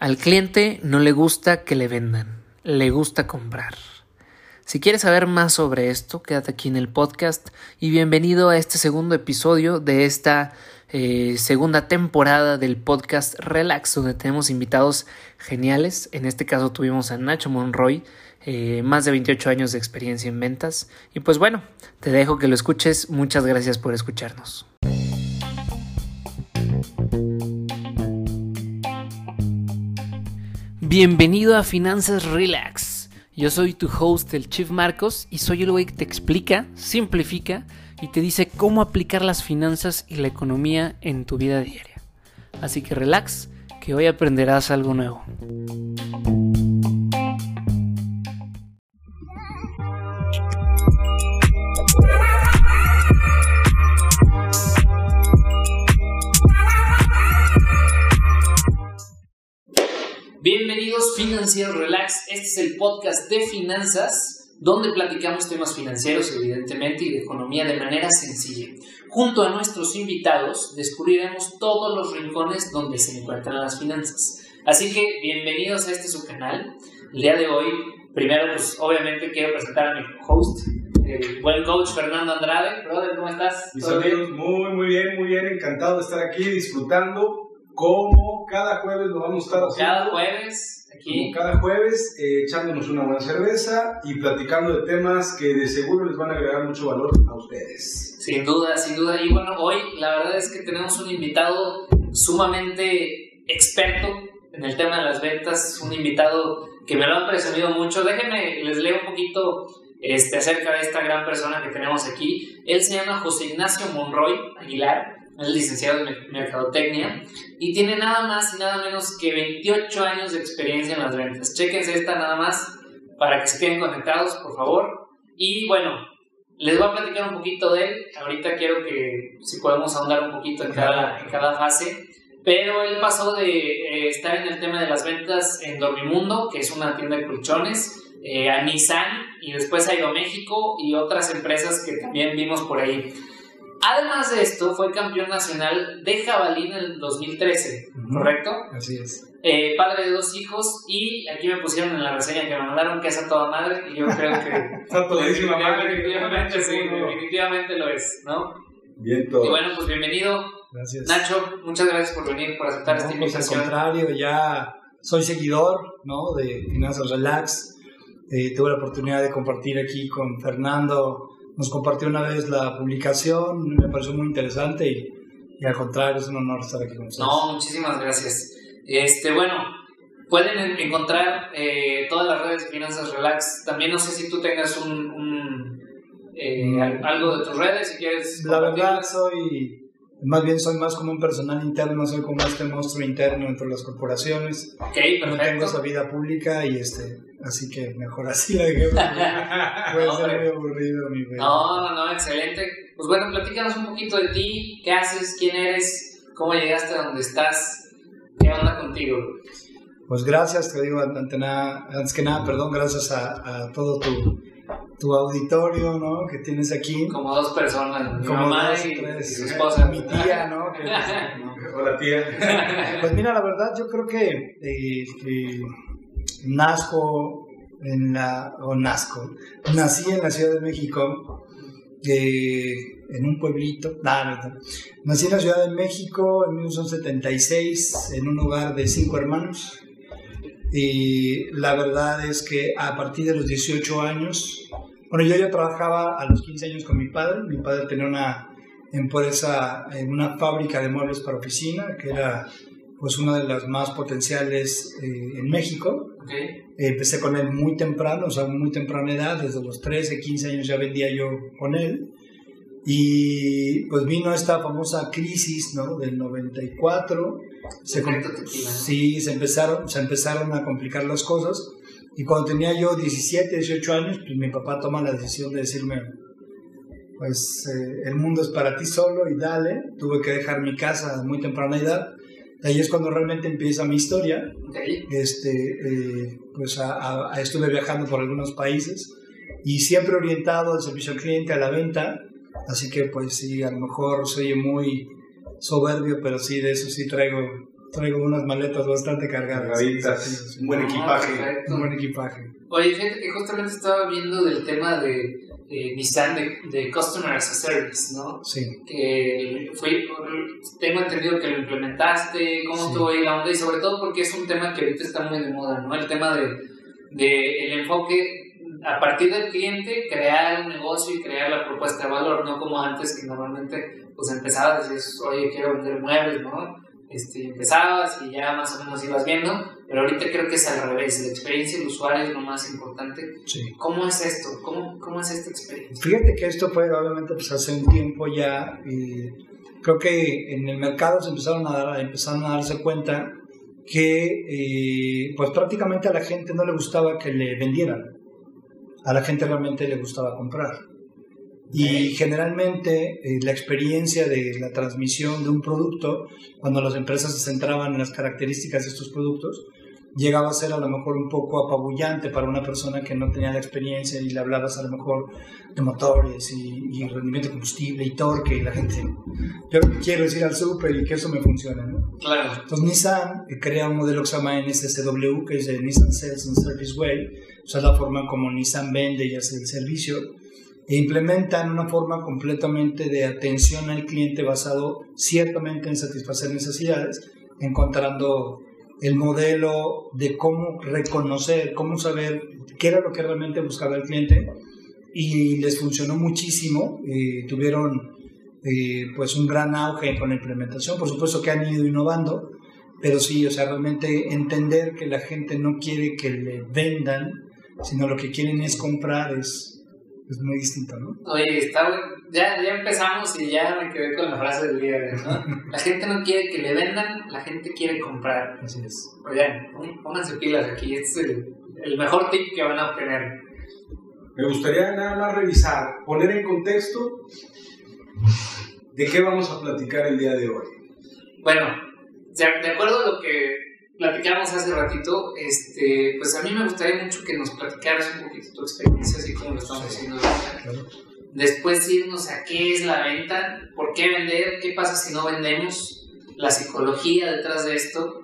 Al cliente no le gusta que le vendan, le gusta comprar. Si quieres saber más sobre esto, quédate aquí en el podcast y bienvenido a este segundo episodio de esta eh, segunda temporada del podcast Relax, donde tenemos invitados geniales. En este caso tuvimos a Nacho Monroy, eh, más de 28 años de experiencia en ventas. Y pues bueno, te dejo que lo escuches. Muchas gracias por escucharnos. Bienvenido a Finanzas Relax. Yo soy tu host, el Chief Marcos, y soy el güey que te explica, simplifica y te dice cómo aplicar las finanzas y la economía en tu vida diaria. Así que relax, que hoy aprenderás algo nuevo. Bienvenidos Financieros Relax, este es el podcast de finanzas donde platicamos temas financieros evidentemente y de economía de manera sencilla. Junto a nuestros invitados descubriremos todos los rincones donde se encuentran las finanzas. Así que bienvenidos a este su canal. El día de hoy, primero pues obviamente quiero presentar a mi host, el buen coach Fernando Andrade. Brother, ¿cómo estás? Mis amigos, muy, muy bien, muy bien, encantado de estar aquí disfrutando como cada jueves lo vamos a estar haciendo. Cada jueves, aquí. Como cada jueves, eh, echándonos una buena cerveza y platicando de temas que de seguro les van a agregar mucho valor a ustedes. Sin duda, sin duda. Y bueno, hoy la verdad es que tenemos un invitado sumamente experto en el tema de las ventas, un invitado que me lo han presumido mucho. Déjenme, les leo un poquito este, acerca de esta gran persona que tenemos aquí. Él se llama José Ignacio Monroy Aguilar es licenciado en Mercadotecnia y tiene nada más y nada menos que 28 años de experiencia en las ventas. Chequense esta nada más para que se queden conectados, por favor. Y bueno, les voy a platicar un poquito de él. Ahorita quiero que si podemos ahondar un poquito en cada, en cada fase. Pero él pasó de eh, estar en el tema de las ventas en Dormimundo, que es una tienda de colchones, eh, a Nissan y después a México y otras empresas que también vimos por ahí. Además de esto, fue campeón nacional de jabalí en el 2013, ¿correcto? Así es. Eh, padre de dos hijos y aquí me pusieron en la reseña que me mandaron que es a toda madre y yo creo que Está todísima madre. definitivamente sí, definitivamente lo es, ¿no? Bien todo. Y bueno, pues bienvenido Gracias. Nacho, muchas gracias por venir, por aceptar esta No, pues, al invitación. contrario, ya soy seguidor ¿no? de Finanzas Relax. Eh, tuve la oportunidad de compartir aquí con Fernando. Nos compartió una vez la publicación, me pareció muy interesante y, y al contrario, es un honor estar aquí con ustedes. No, muchísimas gracias. Este, bueno, pueden en- encontrar eh, todas las redes de Finanzas Relax. También no sé si tú tengas un, un, eh, Mm. al- algo de tus redes, si quieres. La verdad, soy, más bien soy más como un personal interno, soy como este monstruo interno entre las corporaciones. Ok, No tengo perfecto. esa vida pública y este, así que mejor así la dejé. Puede No, ser muy aburrido mi vida. No, no, no, excelente. Pues bueno, platícanos un poquito de ti, qué haces, quién eres, cómo llegaste a donde estás, qué onda contigo. Pues gracias, te digo, ante nada, antes que nada, perdón, gracias a, a todo tu, tu auditorio, ¿no? Que tienes aquí. Como dos personas, mi Como mamá dos, y, tres. y su esposa. Mi tía, ¿no? Que- ¿no? Hola, tía. Pues mira, la verdad, yo creo que, eh, nazco en la, o nazco, nací en la Ciudad de México, eh, en un pueblito, no, no, no. nací en la Ciudad de México en 1976, en un hogar de cinco hermanos, y la verdad es que a partir de los 18 años, bueno, yo ya trabajaba a los 15 años con mi padre, mi padre tenía una empresa, en una fábrica de muebles para oficina, que era pues una de las más potenciales eh, en México. Ok, Eh, empecé con él muy temprano, o sea, muy temprana edad, desde los 13, 15 años ya vendía yo con él. Y pues vino esta famosa crisis, ¿no? Del 94. Se, sí, se empezaron, se empezaron a complicar las cosas. Y cuando tenía yo 17, 18 años, pues mi papá toma la decisión de decirme, pues eh, el mundo es para ti solo y dale. Tuve que dejar mi casa a muy temprana edad. Ahí es cuando realmente empieza mi historia este, eh, pues a- a- a- estuve viajando por algunos países y siempre orientado al servicio al cliente, a la venta, así que pues sí, a lo mejor soy muy soberbio, pero sí, de eso sí traigo Traigo unas maletas bastante cargadas. Cargaditas, un buen equipaje. perfecto. Un buen equipaje. Oye, fíjate que justamente estaba viendo del tema de, de Nissan, de, de Customer as a Service, ¿no? Sí. que fue, tengo entendido que lo implementaste, cómo Sí. estuvo ahí la onda y sobre todo porque es un tema que ahorita está muy de moda, ¿no? El tema de, de el enfoque a partir del cliente, crear un negocio y crear la propuesta de valor, no como antes que normalmente pues empezabas y decías, oye, quiero vender muebles, ¿no? Este, empezabas y ya más o menos ibas viendo, pero ahorita creo que es al revés, la experiencia del usuario es lo más importante. Sí. ¿Cómo es esto? ¿Cómo, cómo es esta experiencia? Fíjate que esto fue obviamente pues hace un tiempo ya creo que en el mercado se empezaron a, dar, empezaron a darse cuenta que eh, pues prácticamente a la gente no le gustaba que le vendieran, a la gente realmente le gustaba comprar. Y generalmente eh, la experiencia de la transmisión de un producto, cuando las empresas se centraban en las características de estos productos, llegaba a ser a lo mejor un poco apabullante para una persona que no tenía la experiencia y le hablabas a lo mejor de motores y, y rendimiento de combustible y torque y la gente, yo quiero ir al súper y que eso me funcione, ¿no? Claro, Entonces Nissan crea un modelo que se llama NSSW, que es el Nissan Sales and Service Way, o sea, la forma como Nissan vende y hace el servicio, e implementan una forma completamente de atención al cliente basado ciertamente en satisfacer necesidades, encontrando el modelo de cómo reconocer, cómo saber qué era lo que realmente buscaba el cliente. Y les funcionó muchísimo, eh, tuvieron eh, pues un gran auge con la implementación, por supuesto que han ido innovando, pero sí, o sea, realmente entender que la gente no quiere que le vendan, sino lo que quieren es comprar es, es muy distinto, ¿no? Oye, está, ya, ya empezamos y ya me quedé con la frase del día, ¿no? La gente no quiere que le vendan, la gente quiere comprar. Así es. Oigan, pon- pónganse pilas aquí, este es el, el mejor tip que van a obtener. Me gustaría nada más revisar, poner en contexto de qué vamos a platicar el día de hoy. Bueno, de acuerdo a lo que platicamos hace ratito, este, pues a mí me gustaría mucho que nos platicaras un poquito tu experiencia, así como lo estamos haciendo ahorita. Después irnos a qué es la venta, por qué vender, qué pasa si no vendemos, la psicología detrás de esto,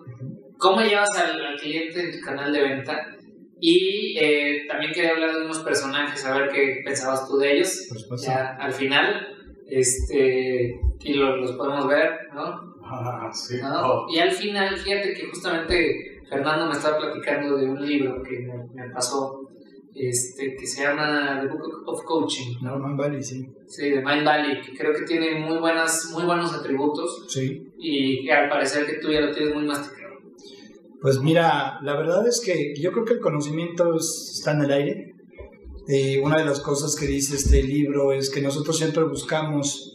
cómo llevas al, al cliente en tu canal de venta y eh, también quería hablar de unos personajes, a ver qué pensabas tú de ellos, ya al final, este, y lo- los podemos ver, ¿no? Ah, sí. ¿no? Y al final, fíjate que justamente Fernando me estaba platicando de un libro que me, me pasó, este, que se llama The Book of Coaching, No, man, vale, sí. Sí, de Mind Valley, que creo que tiene muy, buenas, muy buenos atributos Sí. y que al parecer que tú ya lo tienes muy masticado. Pues mira, la verdad es que yo creo que el conocimiento es- está en el aire. Eh, una de las cosas que dice este libro es que nosotros siempre buscamos,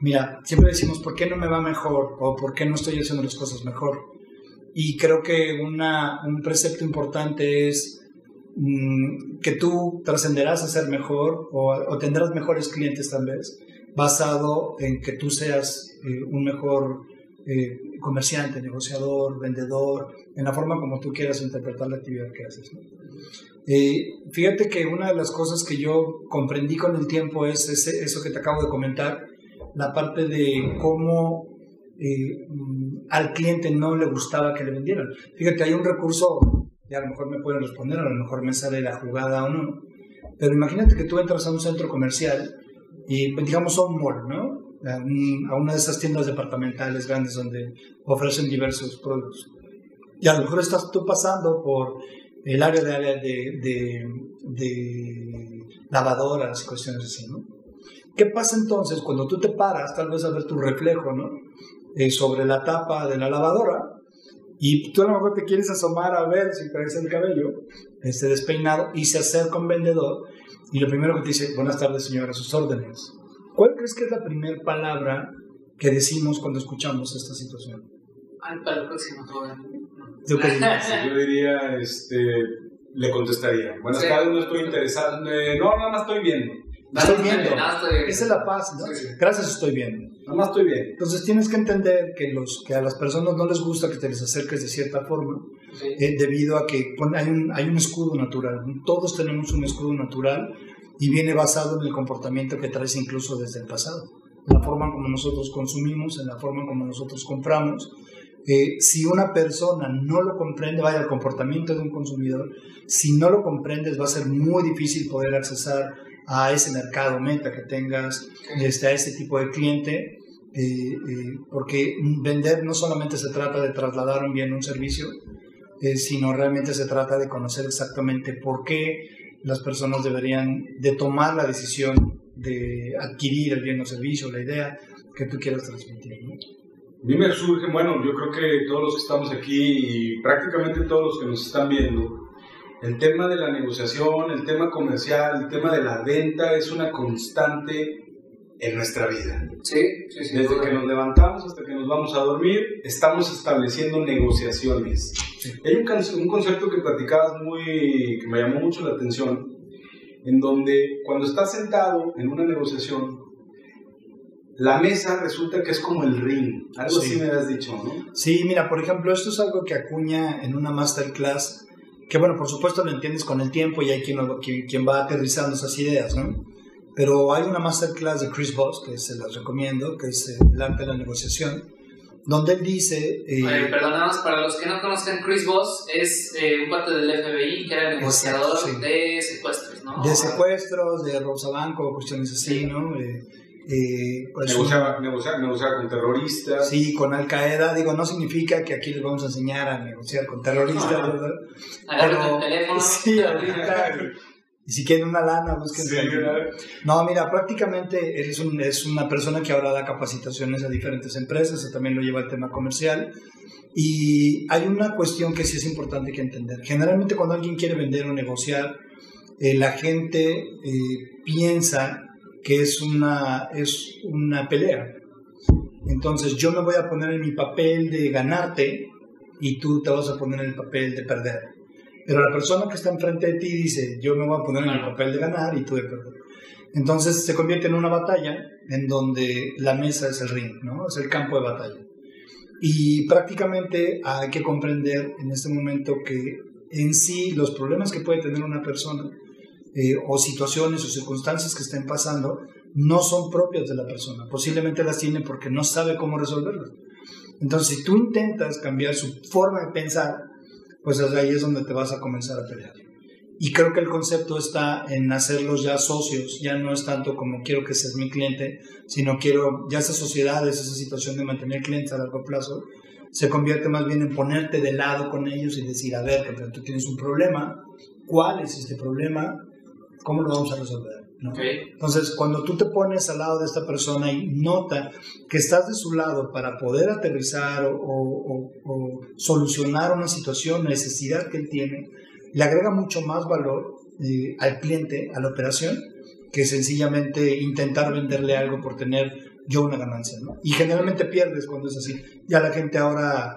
mira, siempre decimos, ¿por qué no me va mejor? O ¿por qué no estoy haciendo las cosas mejor? Y creo que una, un precepto importante es mm, que tú trascenderás a ser mejor o, o tendrás mejores clientes tal vez, basado en que tú seas eh, un mejor eh, comerciante, negociador, vendedor, en la forma como tú quieras interpretar la actividad que haces. ¿no? Eh, fíjate que una de las cosas que yo comprendí con el tiempo es ese- eso que te acabo de comentar, la parte de cómo eh, mm, al cliente no le gustaba que le vendieran. Fíjate, hay un recurso, y a lo mejor me pueden responder, a lo mejor me sale la jugada o no, pero imagínate que tú entras a un centro comercial y pues, digamos a un mall, ¿no? A, un- a una de esas tiendas departamentales grandes donde ofrecen diversos productos. Y a lo mejor estás tú pasando por el área de, de, de, de lavadoras cuestiones así, ¿no? ¿Qué pasa entonces cuando tú te paras, tal vez a ver tu reflejo, ¿no? Eh, sobre la tapa de la lavadora y tú a lo mejor te quieres asomar a ver si parece el cabello este despeinado y se acerca un vendedor y lo primero que te dice, buenas tardes señora, a sus órdenes. ¿Cuál crees que es la primera palabra que decimos cuando escuchamos esta situación? Ay, para el próximo. ¿Tú qué? Yo diría, este, le contestaría. Buenas Sí. tardes, no estoy interesado. eh, no, nada más estoy viendo. Estoy viendo. Viendo. Esa es la paz, ¿no? Sí. Gracias, estoy bien. Nada más estoy bien. Entonces tienes que entender que, los, que a las personas no les gusta que te les acerques de cierta forma, Sí. eh, debido a que hay un, hay un escudo natural. Todos tenemos un escudo natural y viene basado en el comportamiento que traes incluso desde el pasado. en la forma como nosotros consumimos, en la forma como nosotros compramos. Eh, si una persona no lo comprende, vaya el comportamiento de un consumidor, si no lo comprendes va a ser muy difícil poder accesar a ese mercado meta que tengas, este, a ese tipo de cliente, eh, eh, porque vender no solamente se trata de trasladar un bien o un servicio, eh, sino realmente se trata de conocer exactamente por qué las personas deberían de tomar la decisión de adquirir el bien o servicio, la idea que tú quieras transmitir. A mí me surge, bueno, yo creo que todos los que estamos aquí y prácticamente todos los que nos están viendo, el tema de la negociación, el tema comercial, el tema de la venta es una constante en nuestra vida. Sí, sí, sí. Desde que nos levantamos hasta que nos vamos a dormir, estamos estableciendo negociaciones. Hay un, un concepto que platicabas muy, que me llamó mucho la atención, en donde cuando estás sentado en una negociación, la mesa resulta que es como el ring. Algo así me has dicho, ¿no? Sí, mira, por ejemplo, esto es algo que Acuña en una masterclass que bueno, por supuesto lo entiendes con el tiempo y hay quien, quien, va aterrizando esas ideas, ¿no? Pero hay una masterclass de Chris Voss, que se las recomiendo, que es eh, el arte de la negociación, donde él dice... Eh, perdonamos, para los que no conozcan, Chris Voss es eh, un parte del FBI que era negociador de secuestros, ¿no? De secuestros, de robos a banco, cuestiones así, ¿no? Eh, pues negociaba, con terroristas. Sí, con Al Qaeda. Digo, no significa que aquí les vamos a enseñar a negociar con terroristas, ¿verdad? Pero, el teléfono. Sí, ahorita. y si quieren una lana, busquen. Sí, no, mira, prácticamente eres un, es una persona que ahora da capacitaciones a diferentes empresas, y también lo lleva al tema comercial. Y hay una cuestión que sí es importante que entender. Generalmente cuando alguien quiere vender o negociar, eh, la gente eh, piensa que es una, es una pelea. Entonces yo me voy a poner en mi papel de ganarte y tú te vas a poner en el papel de perder. Pero la persona que está enfrente de ti dice, yo me voy a poner en el papel de ganar y tú de perder. Entonces se convierte en una batalla en donde la mesa es el ring, ¿no? Es el campo de batalla. Y prácticamente hay que comprender en este momento que en sí los problemas que puede tener una persona eh, o situaciones o circunstancias que estén pasando no son propias de la persona. Posiblemente las tiene porque no sabe cómo resolverlas. Entonces, si tú intentas cambiar su forma de pensar, pues ahí es donde te vas a comenzar a pelear. Y creo que el concepto está en hacerlos ya socios, ya no es tanto como quiero que seas mi cliente, sino quiero, ya esa sociedad, esa situación de mantener clientes a largo plazo, se convierte más bien en ponerte de lado con ellos y decir, a ver, tú tienes un problema, ¿cuál es este problema? ¿Cómo lo vamos a resolver? Entonces, cuando tú te pones al lado de esta persona y nota que estás de su lado para poder aterrizar o, solucionar una situación, necesidad que él tiene, le agrega mucho más valor eh, al cliente, a la operación, que sencillamente intentar venderle algo por tener yo una ganancia. ¿no? Y generalmente pierdes cuando es así. Ya la gente ahora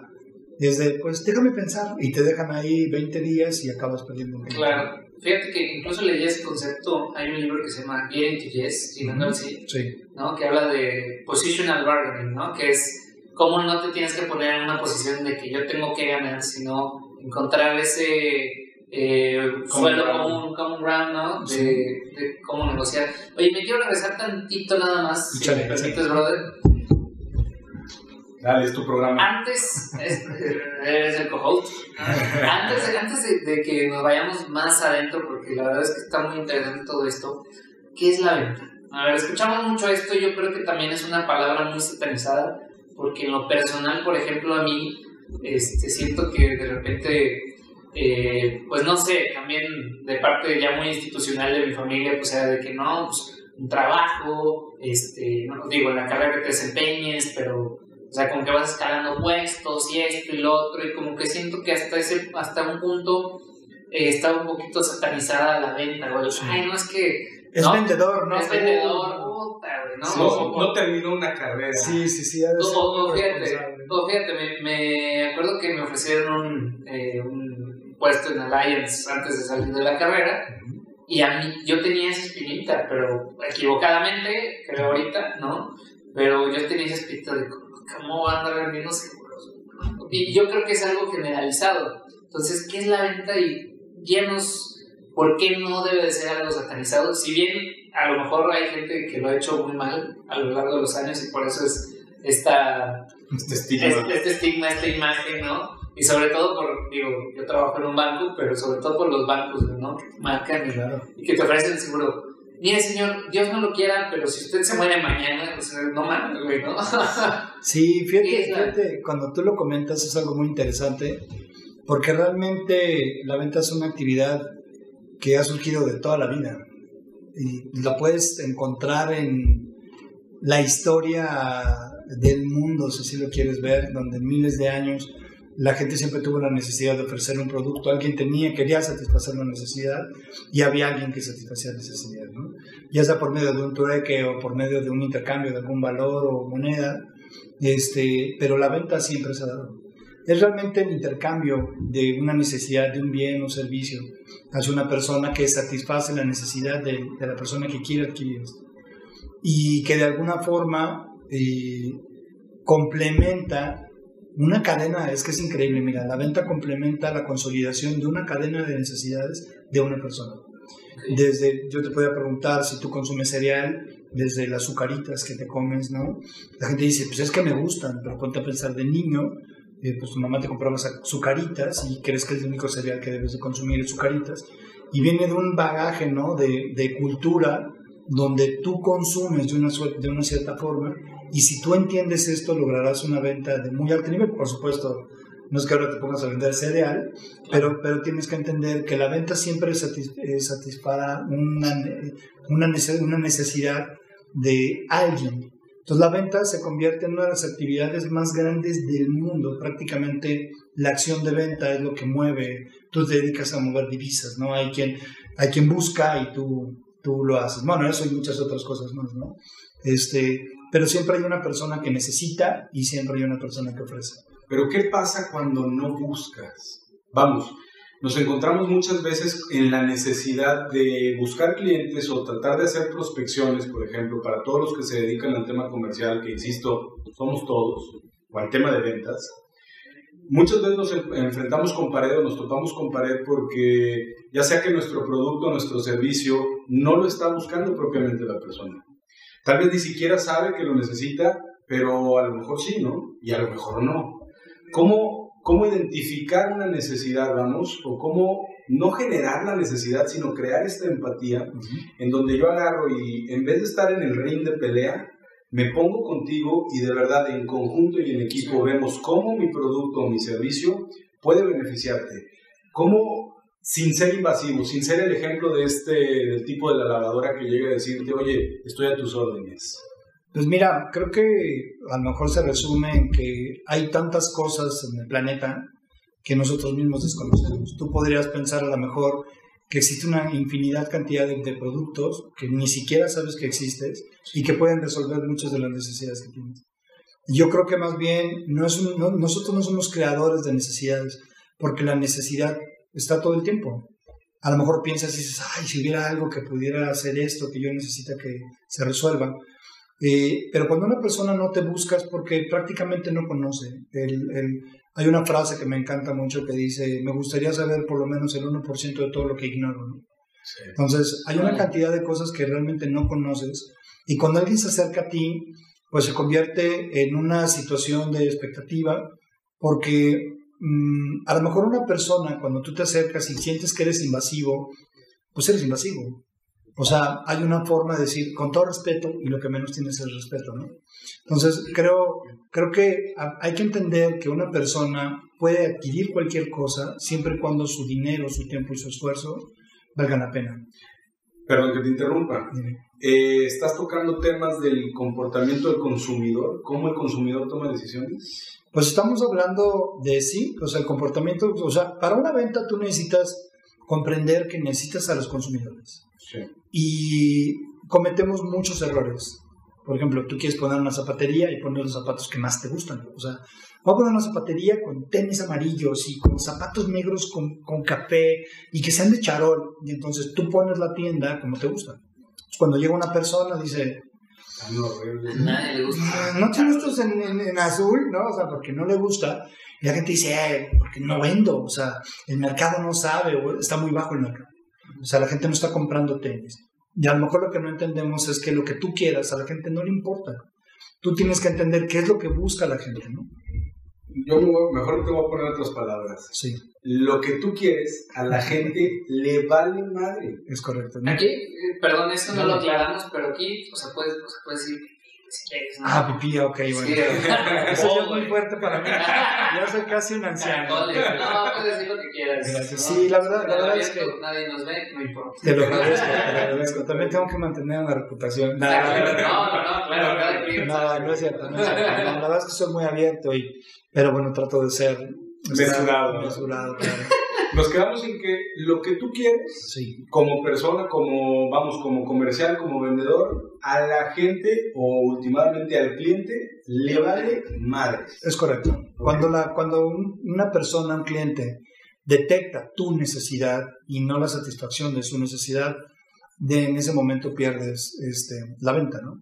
desde, pues déjame pensar, y te dejan ahí 20 días y acabas perdiendo un Claro. Fíjate que incluso leí ese concepto, hay un libro que se llama Getting to Yes, así, ¿no? que habla de positional bargaining, ¿no? que es cómo no te tienes que poner en una posición de que yo tengo que ganar, sino encontrar ese eh, suelo común, common ground, ¿no? De, de, cómo negociar. Oye, me quiero regresar tantito nada más, si me permites, brother. Dale, es tu programa. Antes, eres el co-host. Antes, antes de, que nos vayamos más adentro, porque la verdad es que está muy interesante todo esto, ¿qué es la venta? A ver, escuchamos mucho esto, yo creo que también es una palabra muy satanizada, porque en lo personal, por ejemplo, a mí, este, siento que de repente, eh, pues no sé, también de parte ya muy institucional de mi familia, pues era de que no, pues un trabajo, este, no digo, en la carrera que te desempeñes, pero o sea, como que vas escalando puestos y esto y lo otro, y como que siento que hasta ese hasta un punto eh, estaba un poquito satanizada la venta, güey. Ay, no es que. Es vendedor, ¿no? Es vendedor, puta, güey, ¿no? no, terminó una carrera. Sí, sí, sí. Todo, fíjate, fíjate me, me, acuerdo que me ofrecieron un, eh, un puesto en Alliance antes de salir de la carrera. Y a mí, yo tenía esa espinita, pero equivocadamente, creo ahorita, ¿no? Pero yo tenía esa espinita de cómo van a andar vendiendo seguros. Y yo creo que es algo generalizado. Entonces, ¿qué es la venta? Y guíanos por qué no debe de ser algo satanizado. Si bien a lo mejor hay gente que lo ha hecho muy mal a lo largo de los años y por eso es esta, Este estigma. este, este estigma, esta imagen, ¿no? Y sobre todo por, digo, yo trabajo en un banco, pero sobre todo por los bancos, ¿no? Que marcan y, Claro. y que te ofrecen seguro. Mire, señor, Dios no lo quiera, pero si usted se muere mañana, pues no mames, güey, ¿no? Sí, fíjate, fíjate, cuando tú lo comentas es algo muy interesante, porque realmente la venta es una actividad que ha surgido de toda la vida y la puedes encontrar en la historia del mundo, si así lo quieres ver, donde miles de años la gente siempre tuvo la necesidad de ofrecer un producto, alguien tenía, quería satisfacer una necesidad y había alguien que satisfacía la necesidad, ¿no? ya sea por medio de un trueque o por medio de un intercambio de algún valor o moneda, este, pero la venta siempre se ha dado. Es realmente el intercambio de una necesidad de un bien o servicio hacia una persona que satisface la necesidad de, la persona que quiere adquirir. Y que de alguna forma eh, complementa una cadena, es que es increíble, mira, la venta complementa la consolidación de una cadena de necesidades de una persona. Desde, yo te podía preguntar si tú consumes cereal, desde las azucaritas que te comes, ¿no? La gente dice, pues es que me gustan, pero ponte a pensar de niño, eh, pues tu mamá te compraba azucaritas y crees que es el único cereal que debes de consumir, azucaritas. Y viene de un bagaje, ¿no? De, de cultura donde tú consumes de una, de una cierta forma y si tú entiendes esto lograrás una venta de muy alto nivel, por supuesto. No es que ahora te pongas a vender cereal, pero, pero tienes que entender que la venta siempre satis- eh, satisfará una, una, nece- una necesidad de alguien. Entonces la venta se convierte en una de las actividades más grandes del mundo. Prácticamente la acción de venta es lo que mueve. Tú te dedicas a mover divisas, ¿no? Hay quien, hay quien busca y tú, tú lo haces. Bueno, eso y muchas otras cosas más, ¿no? Este, pero siempre hay una persona que necesita y siempre hay una persona que ofrece. Pero ¿qué pasa cuando no buscas? Vamos, nos encontramos muchas veces en la necesidad de buscar clientes o tratar de hacer prospecciones, por ejemplo, para todos los que se dedican al tema comercial, que insisto, somos todos, o al tema de ventas. Muchas veces nos en- enfrentamos con pared o nos topamos con pared porque ya sea que nuestro producto, nuestro servicio, no lo está buscando propiamente la persona. Tal vez ni siquiera sabe que lo necesita, pero a lo mejor sí, ¿no? Y a lo mejor no. ¿Cómo, cómo identificar una necesidad, vamos? O cómo no generar la necesidad, sino crear esta empatía en donde yo agarro y en vez de estar en el ring de pelea, me pongo contigo y de verdad en conjunto y en equipo vemos cómo mi producto o mi servicio puede beneficiarte. Cómo, sin ser invasivo, sin ser el ejemplo de este, del tipo de la lavadora que llega a decirte, oye, estoy a tus órdenes. Pues mira, creo que a lo mejor se resume en que hay tantas cosas en el planeta que nosotros mismos desconocemos. Tú podrías pensar a lo mejor que existe una infinidad cantidad de, de productos que ni siquiera sabes que existes y que pueden resolver muchas de las necesidades que tienes. Yo creo que más bien no es un- no- nosotros no somos creadores de necesidades, porque la necesidad está todo el tiempo. A lo mejor piensas y dices, ay, si hubiera algo que pudiera hacer esto, que yo necesito que se resuelva. Eh, pero cuando una persona no te busca es porque prácticamente no conoce. El- el- hay una frase que me encanta mucho que dice, me gustaría saber por lo menos el 1% de todo lo que ignoro. ¿no? Entonces, hay una cantidad de cosas que realmente no conoces y cuando alguien se acerca a ti, pues se convierte en una situación de expectativa porque mm, a lo mejor una persona cuando tú te acercas y sientes que eres invasivo, pues eres invasivo. O sea, hay una forma de decir con todo respeto y lo que menos tienes es respeto, ¿no? Entonces, creo, creo que ha- hay que entender que una persona puede adquirir cualquier cosa siempre y cuando su dinero, su tiempo y su esfuerzo valgan la pena. Perdón que te interrumpa. Eh, estás tocando temas del comportamiento del consumidor, cómo el consumidor toma decisiones. Pues estamos hablando de sí, o sea, el comportamiento, o sea, para una venta tú necesitas comprender que necesitas a los consumidores. Sí. y cometemos muchos errores. Por ejemplo, tú quieres poner una zapatería y poner los zapatos que más te gustan. O sea, voy a poner una zapatería con tenis amarillos y con zapatos negros con, con café y que sean de charol. Y entonces tú pones la tienda como te gusta. Cuando llega una persona, dice, Tan horrible. Nadie le gusta. "Ah, no tienes estos en, en- en azul, ¿no? O sea, porque no le gusta. Y la gente dice, eh, porque no vendo. O sea, el mercado no sabe, o está muy bajo el mercado. O sea, la gente no está comprando tenis. Y a lo mejor lo que no entendemos es que lo que tú quieras a la gente no le importa. Tú tienes que entender qué es lo que busca la gente, ¿no? Yo mejor te voy a poner otras palabras. Sí. Lo que tú quieres a la gente le vale madre. Es correcto. Aquí, eh, perdón, esto no lo aclaramos, pero aquí, o sea, puedes, o sea, puedes decir. Ah, pipí, ok, bueno. Sí, Eso ya es muy fuerte para mí. Ya soy casi un anciano. No, puedes decir lo que quieras. Gracias. Sí, la verdad- la verdad es que- Nadie nos ve, no importa. Te lo agradezco, te lo agradezco. También tengo que mantener una reputación. No, No, no, no, claro, cada quien. no, no es cierto, no es cierto. La verdad es que soy muy abierto, y, pero bueno, trato de ser Mesurado. Mesurado, claro. Nos quedamos en que lo que tú quieres Sí, como persona, como, vamos, como comercial, como vendedor, a la gente o últimamente al cliente le vale madre. es correcto. Cuando, la, cuando un- una persona, un cliente, detecta tu necesidad y no la satisfacción de su necesidad, de, en ese momento pierdes este, la venta, ¿no?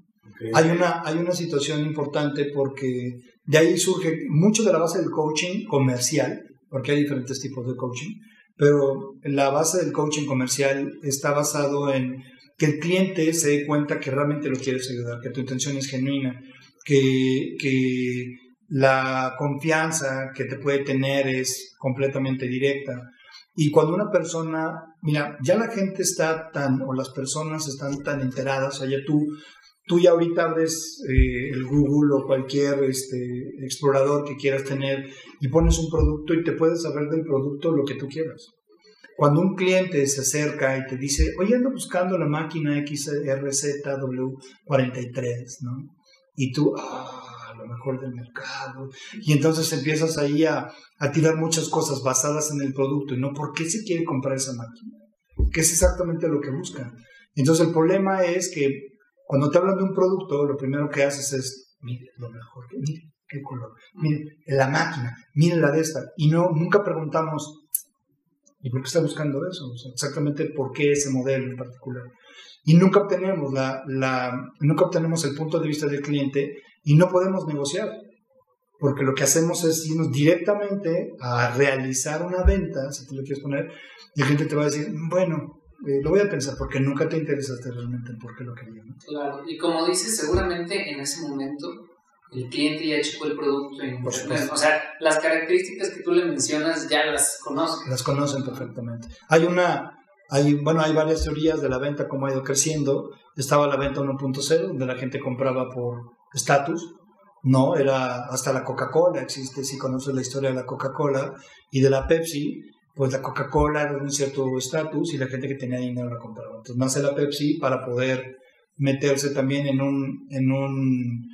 Hay una, hay una situación importante porque de ahí surge mucho de la base del coaching comercial, porque hay diferentes tipos de coaching, pero la base del coaching comercial está basado en que el cliente se dé cuenta que realmente lo quieres ayudar, que tu intención es genuina, que, que la confianza que te puede tener es completamente directa. Y cuando una persona, mira, ya la gente está tan, o las personas están tan enteradas, o sea, tú tú ya ahorita abres eh, el Google o cualquier este, explorador que quieras tener y pones un producto y te puedes saber del producto lo que tú quieras. Cuando un cliente se acerca y te dice, oye, ando buscando la máquina XRZW43, ¿no? Y tú, ah, lo mejor del mercado. Y entonces empiezas ahí a, tirar muchas cosas basadas en el producto y no por qué se quiere comprar esa máquina. ¿Qué es exactamente lo que busca? Entonces el problema es que cuando te hablan de un producto, lo primero que haces es, mire, lo mejor, que- mire, qué color, mire, la máquina, mire la de esta. Y no, nunca preguntamos, ¿y por qué está buscando eso? O sea, exactamente por qué ese modelo en particular. Y nunca obtenemos, la, la, nunca obtenemos el punto de vista del cliente y no podemos negociar. Porque lo que hacemos es irnos directamente a realizar una venta, si tú lo quieres poner, y el cliente te va a decir, bueno, eh, lo voy a pensar porque nunca te interesaste realmente en por qué lo quería. ¿no? Claro, y como dices, seguramente en ese momento el cliente ya checó el producto en Por internet. O sea, las características que tú le mencionas ya las conoce. Las conocen perfectamente. Hay una, hay, bueno, hay varias teorías de la venta, cómo ha ido creciendo. Estaba la venta 1.0, donde la gente compraba por estatus. No, era hasta la Coca-Cola, existe, si conoces la historia de la Coca-Cola y de la Pepsi, pues la Coca-Cola era de un cierto estatus y la gente que tenía dinero la compraba. Entonces nace la Pepsi para poder meterse también en un, en un,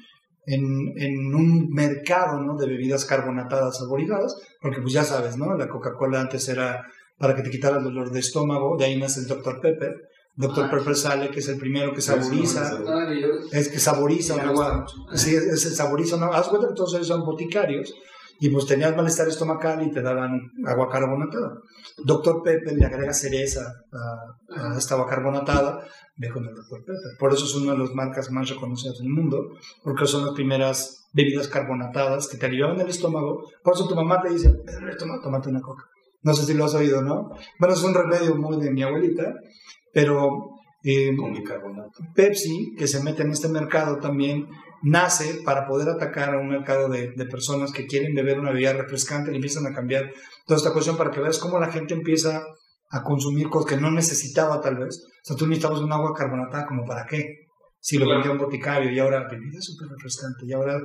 en, en un mercado ¿no? de bebidas carbonatadas saborizadas, porque pues ya sabes, ¿no? La Coca-Cola antes era para que te quitara el dolor de estómago, de ahí nace el Dr. Pepper. Dr. Ah. Pepper sale, que es el primero que saboriza, es que saboriza Me un gusta agua. Sí, es, es el saboriza una Haz cuenta que todos ellos son boticarios y pues tenías malestar estomacal y te daban agua carbonatada. Dr. Pepper le agrega cereza a, a esta agua carbonatada, ve con el Dr. Pepper. Por eso es una de las marcas más reconocidas del mundo, porque son las primeras bebidas carbonatadas que te aliviaban el estómago. Por eso tu mamá te dice, "Pedro, toma, tómate una coca. No sé si lo has oído, ¿no? Bueno, es un remedio muy de mi abuelita, pero... eh, Con bicarbonato. Pepsi, que se mete en este mercado también, nace para poder atacar a un mercado de, de personas que quieren beber una bebida refrescante y empiezan a cambiar toda esta cuestión para que veas cómo la gente empieza a consumir cosas que no necesitaba tal vez. O sea, tú necesitabas un agua carbonatada, ¿como para qué? Si lo Claro. vendía un boticario y ahora bebida súper refrescante y ahora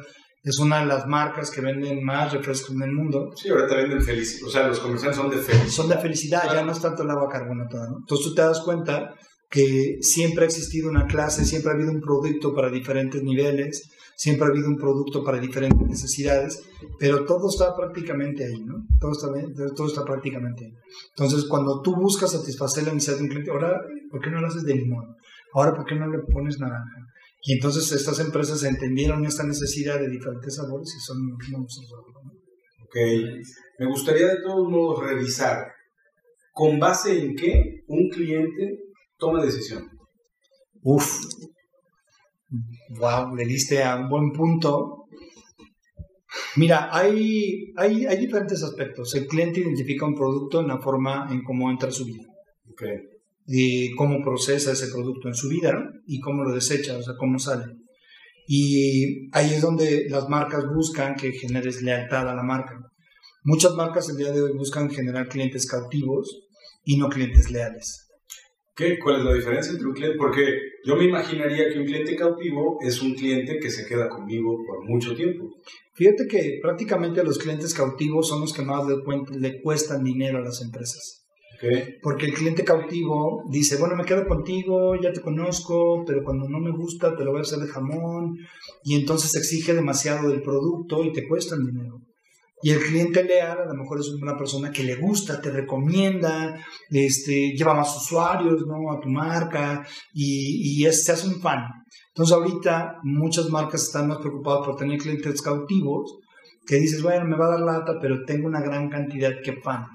es una de las marcas que venden más refrescos en el mundo. Sí, ahorita venden feliz. O sea, los comerciantes son de feliz. Son de felicidad, ya no es tanto el agua carbonatada. ¿no? Entonces tú te das cuenta que siempre ha existido una clase, siempre ha habido un producto para diferentes niveles, siempre ha habido un producto para diferentes necesidades, pero todo está prácticamente ahí, ¿no? Todo está, todo está prácticamente ahí. Entonces, cuando tú buscas satisfacer la necesidad de un cliente, ahora, ¿por qué no lo haces de limón? Ahora, ¿por qué no le pones naranja? Y entonces estas empresas entendieron esta necesidad de diferentes sabores y son. ¿no? Ok. Me gustaría de todos modos revisar con base en qué un cliente toma decisión. Uf, wow, le diste a un buen punto. Mira, hay, hay, hay diferentes aspectos. El cliente identifica un producto en la forma en cómo entra a su vida. Ok. de cómo procesa ese producto en su vida y cómo lo desecha, o sea, cómo sale. Y ahí es donde las marcas buscan que generes lealtad a la marca. Muchas marcas el día de hoy buscan generar clientes cautivos y no clientes leales. ¿Qué? ¿Cuál es la diferencia entre un cliente? Porque yo me imaginaría que un cliente cautivo es un cliente que se queda conmigo por mucho tiempo. Fíjate que prácticamente los clientes cautivos son los que más le, le cuestan dinero a las empresas. Porque el cliente cautivo dice, bueno, me quedo contigo, ya te conozco, pero cuando no me gusta te lo voy a hacer de jamón. Y entonces exige demasiado del producto y te cuesta el dinero. Y el cliente leal a lo mejor es una persona que le gusta, te recomienda, este, lleva más usuarios ¿no? a tu marca y, y es, se hace un fan. Entonces ahorita muchas marcas están más preocupadas por tener clientes cautivos que dices, bueno, me va a dar lata, pero tengo una gran cantidad que fan.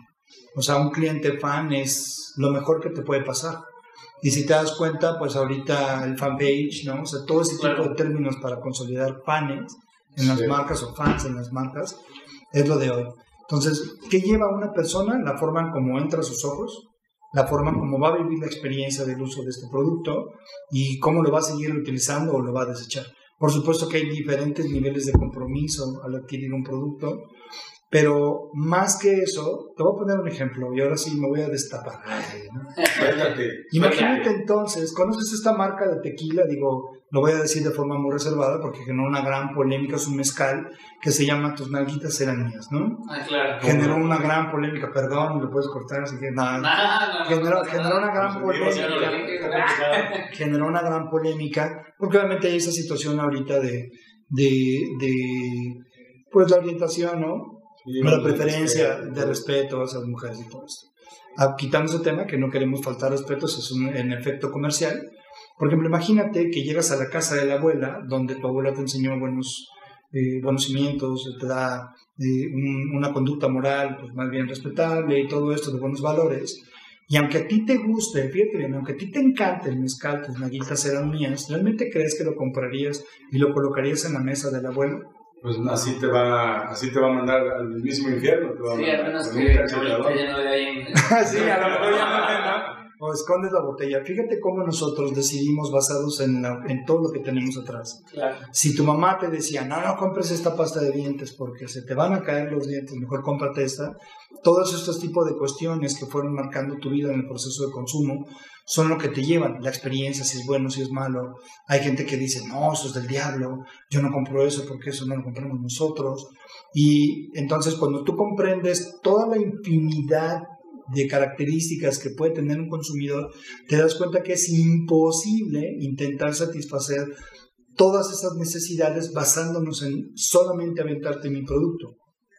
O sea, un cliente fan es lo mejor que te puede pasar. Y si te das cuenta, pues ahorita el fanpage, ¿no? O sea, todo ese tipo de términos para consolidar fans en las marcas o fans en las marcas, es lo de hoy. Entonces, ¿qué lleva una persona? La forma en cómo entra a sus ojos, la forma en cómo va a vivir la experiencia del uso de este producto y cómo lo va a seguir utilizando o lo va a desechar. Por supuesto que hay diferentes niveles de compromiso al adquirir un producto pero más que eso, te voy a poner un ejemplo y ahora sí me voy a destapar. Imagínate entonces, ¿conoces esta marca de tequila? Digo, lo voy a decir de forma muy reservada porque generó una gran polémica, es un mezcal que se llama Tus nalguitas eran mías, ¿no? Ah, claro. Generó una gran polémica, perdón, lo puedes cortar, así que nada. No, generó, generó una gran polémica. generó una gran polémica, porque obviamente hay esa situación ahorita de, de, de pues la orientación, ¿no? La preferencia de respeto a esas mujeres y todo esto. Ah, quitando ese tema, que no queremos faltar respeto, es un en efecto comercial. Por ejemplo, imagínate que llegas a la casa de la abuela, donde tu abuela te enseñó buenos, eh, buenos cimientos, te da eh, una conducta moral pues, más bien respetable y todo esto de buenos valores. Y aunque a ti te guste, fíjate bien, aunque a ti te encante el mezcal, tus naguitas eran mías, ¿realmente crees que lo comprarías y lo colocarías en la mesa del abuelo? Pues así te va, así te va a mandar al mismo infierno. Te va sí, al menos que ya no le bien. sí, a lo mejor ya no o escondes la botella. Fíjate cómo nosotros decidimos basados en, en todo lo que tenemos atrás. Claro. Si tu mamá te decía, no, no compres esta pasta de dientes porque se te van a caer los dientes, mejor cómprate esta. Todos estos tipos de cuestiones que fueron marcando tu vida en el proceso de consumo son lo que te llevan, la experiencia, si es bueno, si es malo. Hay gente que dice, no, eso es del diablo, yo no compro eso porque eso no lo compramos nosotros. Y entonces cuando tú comprendes toda la infinidad de características que puede tener un consumidor, te das cuenta que es imposible intentar satisfacer todas esas necesidades basándonos en solamente aventarte mi producto.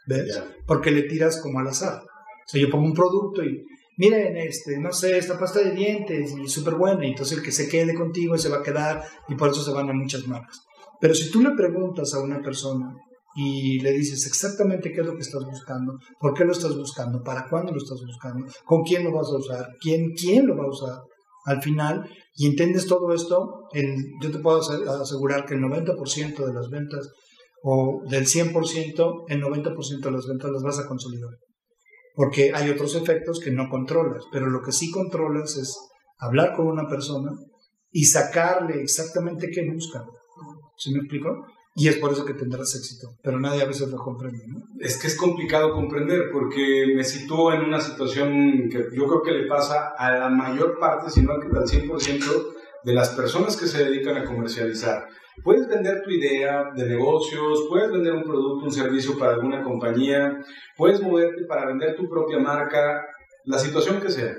¿Ves? Porque le tiras como al azar. O sea, yo pongo un producto y miren, este, no sé, esta pasta de dientes y súper buena, y entonces el que se quede contigo se va a quedar y por eso se van a muchas marcas. Pero si tú le preguntas a una persona y le dices exactamente qué es lo que estás buscando, por qué lo estás buscando, para cuándo lo estás buscando, con quién lo vas a usar, quién, quién lo va a usar al final, y entiendes todo esto, yo te puedo asegurar que el 90% de las ventas o del 100%, el 90% de las ventas las vas a consolidar. Porque hay otros efectos que no controlas, pero lo que sí controlas es hablar con una persona y sacarle exactamente qué busca. ¿Sí me explico? Y es por eso que tendrás éxito, pero nadie a veces lo comprende. ¿no? Es que es complicado comprender porque me sitúo en una situación que yo creo que le pasa a la mayor parte, si no al 100% de las personas que se dedican a comercializar. Puedes vender tu idea de negocios, puedes vender un producto, un servicio para alguna compañía, puedes moverte para vender tu propia marca, la situación que sea.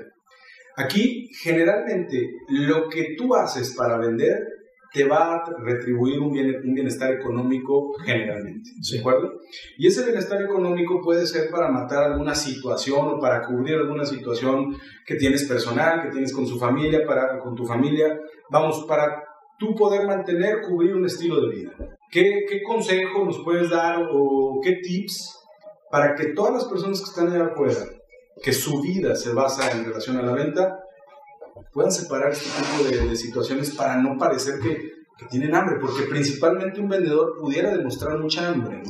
Aquí, generalmente, lo que tú haces para vender te va a retribuir un, bienestar económico generalmente, ¿de acuerdo? Y ese bienestar económico puede ser para matar alguna situación o para cubrir alguna situación que tienes personal, que tienes con su familia, para, con tu familia, vamos, para tú poder mantener, cubrir un estilo de vida. ¿Qué, qué consejo nos puedes dar o qué tips para que todas las personas que están allá afuera, que su vida se basa en relación a la venta, puedan separar este tipo de, situaciones para no parecer que, que, tienen hambre, porque principalmente un vendedor pudiera demostrar mucha hambre.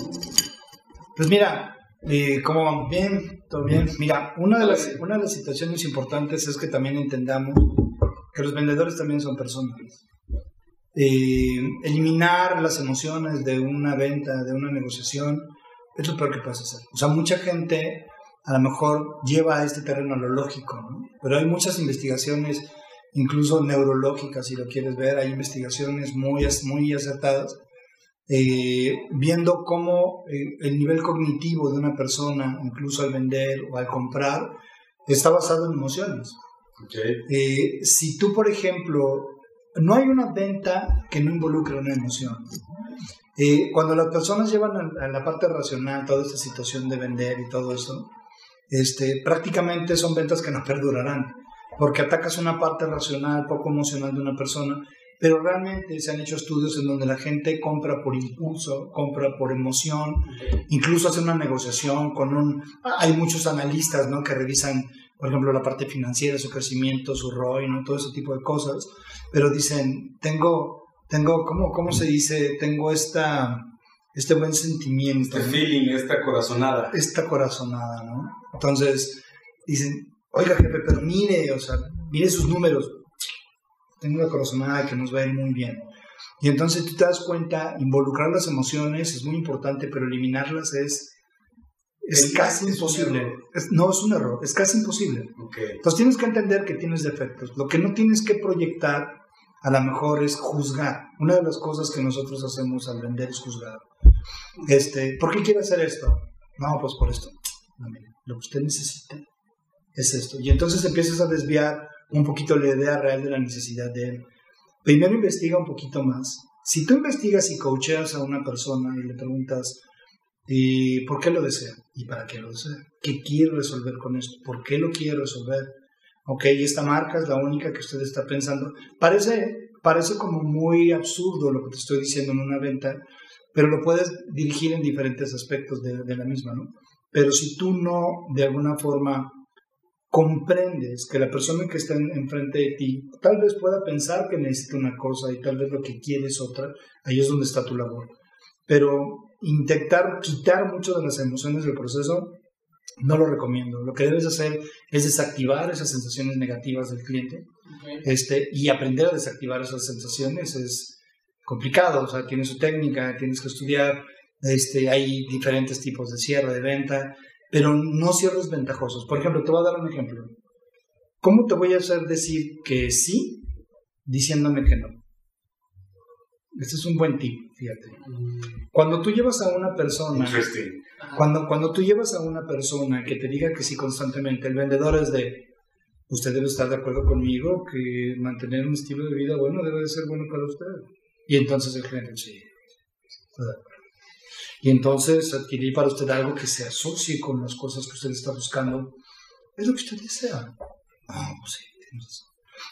Pues mira, eh, como bien Todo bien. Mira, una de, las, una de las situaciones importantes es que también entendamos que los vendedores también son personas. Eh, eliminar las emociones de una venta, de una negociación, es lo peor que puedes hacer. O sea, mucha gente a lo mejor lleva a este terreno lo lógico, ¿no? pero hay muchas investigaciones, incluso neurológicas, si lo quieres ver, hay investigaciones muy, muy acertadas, eh, viendo cómo eh, el nivel cognitivo de una persona, incluso al vender o al comprar, está basado en emociones. Eh, si tú, por ejemplo, no hay una venta que no involucre una emoción. cuando las personas llevan a, la parte racional toda esta situación de vender y todo eso, este, prácticamente son ventas que no perdurarán, porque atacas una parte racional, poco emocional de una persona, pero realmente se han hecho estudios en donde la gente compra por impulso, compra por emoción, incluso hace una negociación con un... Hay muchos analistas ¿no? que revisan, por ejemplo, la parte financiera, su crecimiento, su ROI, ¿no? todo ese tipo de cosas, pero dicen, tengo, tengo ¿cómo, cómo se dice? Tengo esta este buen sentimiento. Este feeling, esta corazonada. Esta corazonada, ¿no? Entonces, dicen, oiga jefe, pero mire, o sea, mire sus números. Tengo una corazonada que nos va a ir muy bien. Y entonces tú te das cuenta, involucrar las emociones es muy importante, pero eliminarlas es, es casi imposible. no es un error, es casi imposible. Entonces tienes que entender que tienes defectos. Lo que no tienes que proyectar a lo mejor es juzgar. Una de las cosas que nosotros hacemos al vender es juzgar. Este, ¿Por qué quiere hacer esto? No, pues por esto. lo que usted necesita es esto. Y entonces empiezas a desviar un poquito la idea real de la necesidad de él. Primero investiga un poquito más. Si tú investigas y coacheas a una persona y le preguntas, ¿y ¿por qué lo desea? ¿Y para qué lo desea? ¿Qué quiere resolver con esto? ¿Por qué lo quiere resolver? Ok, esta marca es la única que usted está pensando. Parece, parece como muy absurdo lo que te estoy diciendo en una venta, pero lo puedes dirigir en diferentes aspectos de, la misma, ¿no? Pero si tú no, de alguna forma, comprendes que la persona que está enfrente de ti tal vez pueda pensar que necesita una cosa y tal vez lo que quiere es otra, ahí es donde está tu labor. Pero intentar quitar mucho de las emociones del proceso, no lo recomiendo. Lo que debes hacer es desactivar esas sensaciones negativas del cliente este, y aprender a desactivar esas sensaciones es complicado, o sea, tiene su técnica, tienes que estudiar, este, hay diferentes tipos de cierre de venta, pero no cierres ventajosos. Por ejemplo, te voy a dar un ejemplo. ¿Cómo te voy a hacer decir que sí diciéndome que no? Este es un buen tip, fíjate. Cuando tú llevas a una persona, cuando, cuando tú llevas a una persona que te diga que sí constantemente, el vendedor es de, usted debe estar de acuerdo conmigo que mantener un estilo de vida bueno debe de ser bueno para usted. Y entonces el cliente, sí, Y entonces adquirir para usted algo que se asocie con las cosas que usted está buscando, es lo que usted desea. Ah, pues sí,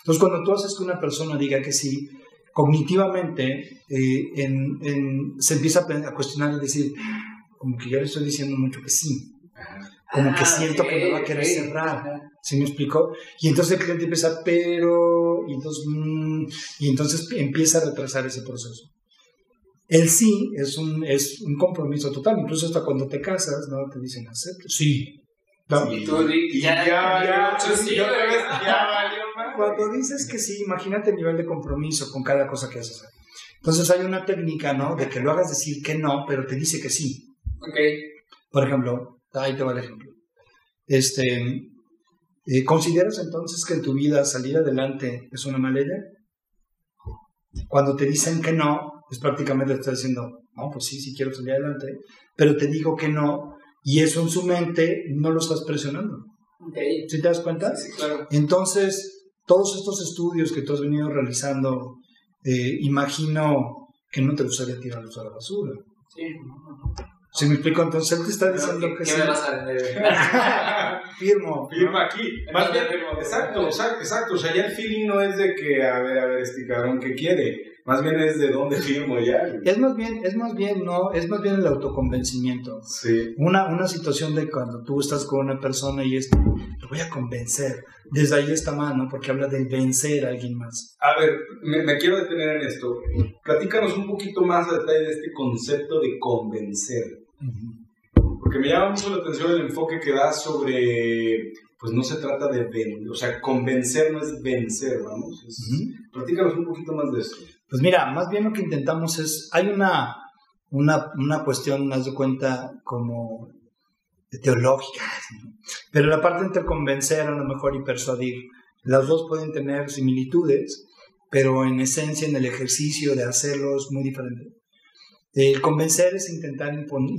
Entonces, cuando tú haces que una persona diga que sí, cognitivamente eh, en, se empieza a, cuestionar y decir, como que yo le estoy diciendo mucho que sí. Como que ah, siento que me va a querer cerrar. ¿Sí me explicó? Y entonces el cliente empieza, pero, y entonces, mm, y entonces empieza a retrasar ese proceso. El sí es un, es un compromiso total, incluso hasta cuando te casas, ¿no? Te dicen, acepto. Sí. Y tú ya, ya, ya, Cuando dices que sí, imagínate el nivel de compromiso con cada cosa que haces. Entonces hay una técnica, ¿no? De que lo hagas decir que no, pero te dice que sí. Ok. Por ejemplo, ahí te va el ejemplo. Este, eh, ¿Consideras entonces que en tu vida salir adelante es una mala idea? Cuando te dicen que no, es prácticamente te estás diciendo, no, pues sí, sí quiero salir adelante, pero te digo que no, y eso en su mente no lo estás presionando. Okay. ¿Sí te das cuenta? Sí, claro. Entonces, todos estos estudios que tú has venido realizando, eh, imagino que no te gustaría tirarlos a la basura. Sí. Si me explico, entonces él te está diciendo que, ¿qué sí. me vas a? Firmo. Firma aquí. Más bien, exacto, exacto, exacto. O sea, ya el feeling no es de que, a ver, a ver, este cabrón, ¿qué quiere? Más bien es de dónde firmo ya. Es más bien, es más bien, no, es más bien el autoconvencimiento. Sí. Una, una situación de cuando tú estás con una persona y es, lo voy a convencer. Desde ahí está mal, ¿no? Porque habla de vencer a alguien más. A ver, me, me quiero detener en esto. Platícanos un poquito más a detalle de este concepto de convencer. porque me llama mucho la atención el enfoque que da sobre, pues no se trata de vender, o sea, convencer no es vencer, vamos. Platícanos un poquito más de eso. Pues mira, más bien lo que intentamos es, hay una, una, una cuestión, más de cuenta, como teológica, pero la parte entre convencer a lo mejor y persuadir, las dos pueden tener similitudes, pero en esencia en el ejercicio de hacerlo es muy diferente. El convencer es intentar imponer,